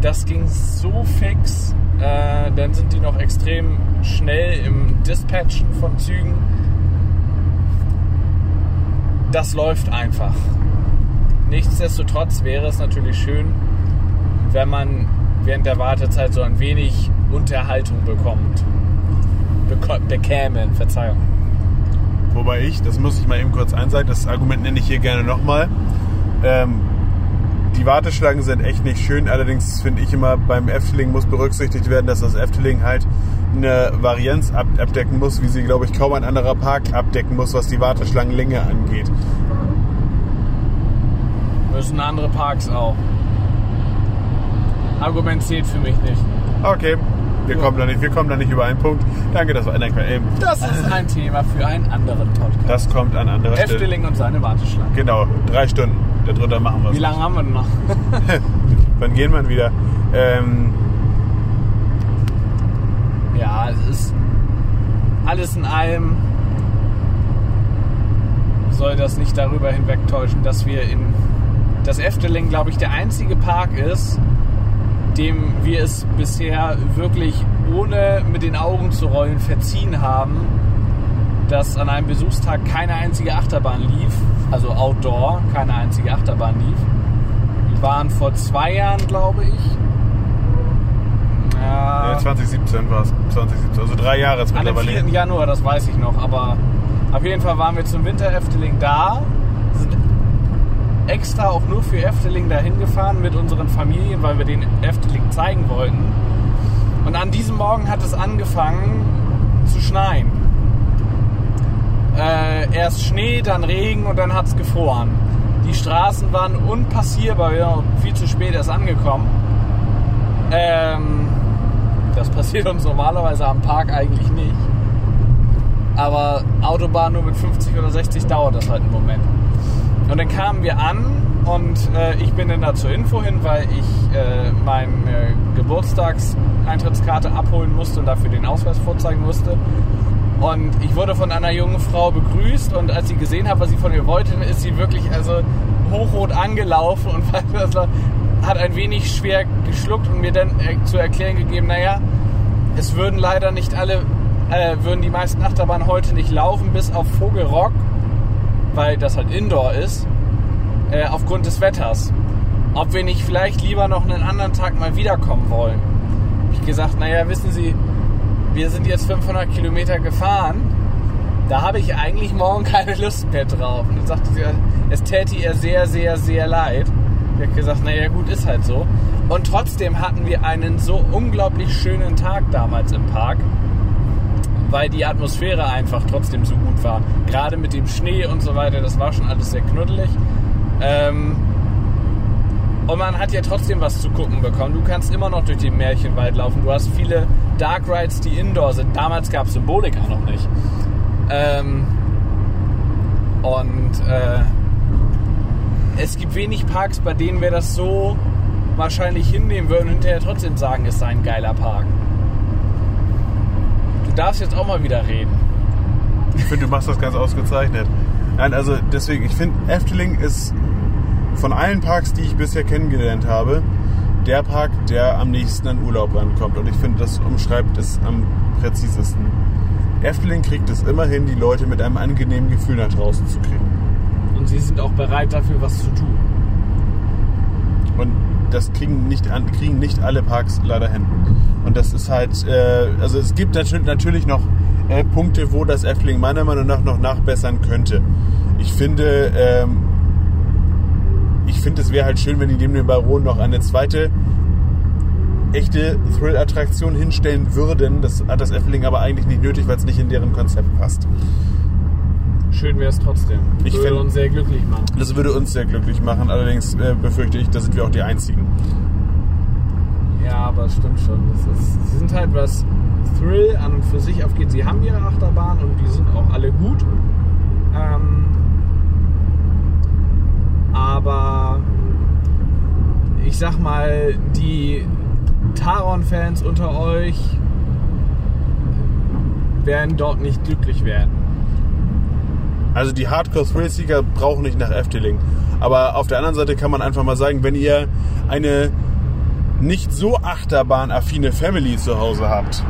Das ging so fix. Äh, dann sind die noch extrem schnell im Dispatchen von Zügen. Das läuft einfach. Nichtsdestotrotz wäre es natürlich schön, wenn man während der Wartezeit so ein wenig Unterhaltung bekommt. Beko bekäme, Verzeihung. Wobei ich, das muss ich mal eben kurz einsagen, das Argument nenne ich hier gerne nochmal. Ähm, die Warteschlangen sind echt nicht schön, allerdings finde ich immer, beim Efteling muss berücksichtigt werden, dass das Efteling halt eine Varianz ab abdecken muss, wie sie, glaube ich, kaum ein anderer Park abdecken muss, was die Warteschlangenlänge angeht. Müssen andere Parks auch. Argument zählt für mich nicht. Okay, wir kommen da nicht, wir kommen da nicht über einen Punkt. Danke, das war nein, ähm, Das ist ein Thema für einen anderen Podcast. Das kommt an anderer Stelle. Efteling und seine Warteschlange. Genau, drei Stunden. Darunter machen wir Wie lange haben wir denn noch? Wann gehen wir wieder? Ähm, Ja, es ist alles in allem soll das nicht darüber hinwegtäuschen, dass wir in das Efteling, glaube ich, der einzige Park ist, dem wir es bisher wirklich ohne mit den Augen zu rollen verziehen haben, dass an einem Besuchstag keine einzige Achterbahn lief, also Outdoor keine einzige Achterbahn lief. Die waren vor zwei Jahren, glaube ich. Ja, ja, 2017 war es. 2017, also drei Jahre jetzt dem mittlerweile. 4. Januar, das weiß ich noch, aber auf jeden Fall waren wir zum Winter Efteling da, sind extra auch nur für Efteling dahin gefahren mit unseren Familien, weil wir den Efteling zeigen wollten. Und an diesem Morgen hat es angefangen zu schneien. Äh, erst Schnee, dann Regen und dann hat es gefroren. Die Straßen waren unpassierbar, wir waren viel zu spät erst angekommen. Ähm, das passiert uns normalerweise am Park eigentlich nicht. Aber Autobahn nur mit 50 oder 60 dauert das halt einen Moment. Und dann kamen wir an und äh, ich bin dann da zur Info hin, weil ich äh, meine Geburtstagseintrittkarte abholen musste und dafür den Ausweis vorzeigen musste. Und ich wurde von einer jungen Frau begrüßt und als sie gesehen hat, was sie von mir wollte, ist sie wirklich also hochrot angelaufen und hat ein wenig schwer geschluckt und mir dann äh, zu erklären gegeben, naja, es würden leider nicht alle, äh, würden die meisten Achterbahnen heute nicht laufen, bis auf Vogelrock, weil das halt Indoor ist, äh, aufgrund des Wetters. Ob wir nicht vielleicht lieber noch einen anderen Tag mal wiederkommen wollen. Ich gesagt, naja, wissen Sie, wir sind jetzt 500 Kilometer gefahren, da habe ich eigentlich morgen keine Lust mehr drauf. Und dann sagte sie, es täte ihr sehr, sehr, sehr leid. Ich habe gesagt, naja gut, ist halt so. Und trotzdem hatten wir einen so unglaublich schönen Tag damals im Park, weil die Atmosphäre einfach trotzdem so gut war. Gerade mit dem Schnee und so weiter, das war schon alles sehr knuddelig. Ähm und man hat ja trotzdem was zu gucken bekommen. Du kannst immer noch durch den Märchenwald laufen. Du hast viele Dark Rides, die indoor sind. Damals gab es Symbolika noch nicht. Ähm und äh, es gibt wenig Parks, bei denen wir das so wahrscheinlich hinnehmen würden und hinterher trotzdem sagen, es sei ein geiler Park. Du darfst jetzt auch mal wieder reden. Ich finde, du machst das ganz ausgezeichnet. Nein, also deswegen, ich finde, Efteling ist von allen Parks, die ich bisher kennengelernt habe, der Park, der am nächsten an Urlaub rankommt. Und ich finde, das umschreibt es am präzisesten. Efteling kriegt es immerhin, die Leute mit einem angenehmen Gefühl nach draußen zu kriegen. Und sie sind auch bereit dafür, was zu tun. Und das kriegen nicht, kriegen nicht alle Parks leider hin. Und das ist halt, äh, also es gibt natür- natürlich noch äh, Punkte, wo das Efteling meiner Meinung nach noch nachbessern könnte. Ich finde, ähm, finde, es wäre halt schön, wenn die neben dem Baron noch eine zweite echte Thrill-Attraktion hinstellen würden. Das hat das Efteling aber eigentlich nicht nötig, weil es nicht in deren Konzept passt. Schön wäre es trotzdem. Ich Würde find- uns sehr glücklich machen. Das würde uns sehr glücklich machen, allerdings äh, befürchte ich, da sind wir auch die Einzigen. Ja, aber es stimmt schon. Das ist, sie sind halt was Thrill an und für sich aufgeht. Sie haben ihre Achterbahn und die sind auch alle gut. Ähm, aber ich sag mal, die Taron-Fans unter euch werden dort nicht glücklich werden. Also die Hardcore-Thrill-Seeker brauchen nicht nach Efteling. Aber auf der anderen Seite kann man einfach mal sagen, wenn ihr eine nicht so Achterbahn-affine Family zu Hause habt,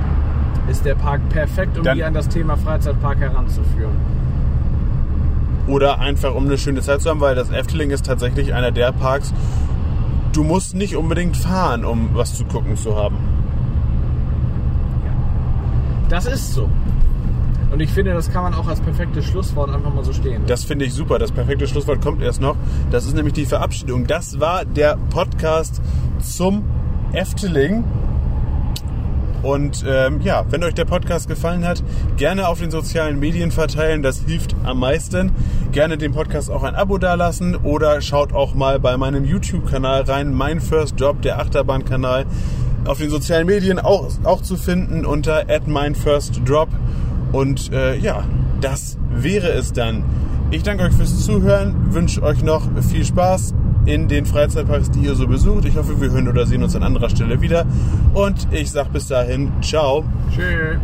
Ist der Park perfekt, um Dann- die an das Thema Freizeitpark heranzuführen. Oder einfach um eine schöne Zeit zu haben, weil das Efteling ist tatsächlich einer der Parks, du musst nicht unbedingt fahren, um was zu gucken zu haben. Das ist so. Und ich finde, das kann man auch als perfektes Schlusswort einfach mal so stehen. Das finde ich super. Das perfekte Schlusswort kommt erst noch. Das ist nämlich die Verabschiedung. Das war der Podcast zum Efteling. Und ähm, ja, wenn euch der Podcast gefallen hat, gerne auf den sozialen Medien verteilen, das hilft am meisten. Gerne dem Podcast auch ein Abo dalassen oder schaut auch mal bei meinem YouTube-Kanal rein, mein First Job, der Achterbahn-Kanal, auf den sozialen Medien auch, auch zu finden unter @meinfirstdrop. Und äh, ja, das wäre es dann. Ich danke euch fürs Zuhören, wünsche euch noch viel Spaß in den Freizeitparks, die ihr so besucht. Ich hoffe, wir hören oder sehen uns an anderer Stelle wieder. Und ich sage bis dahin, ciao. Tschüss.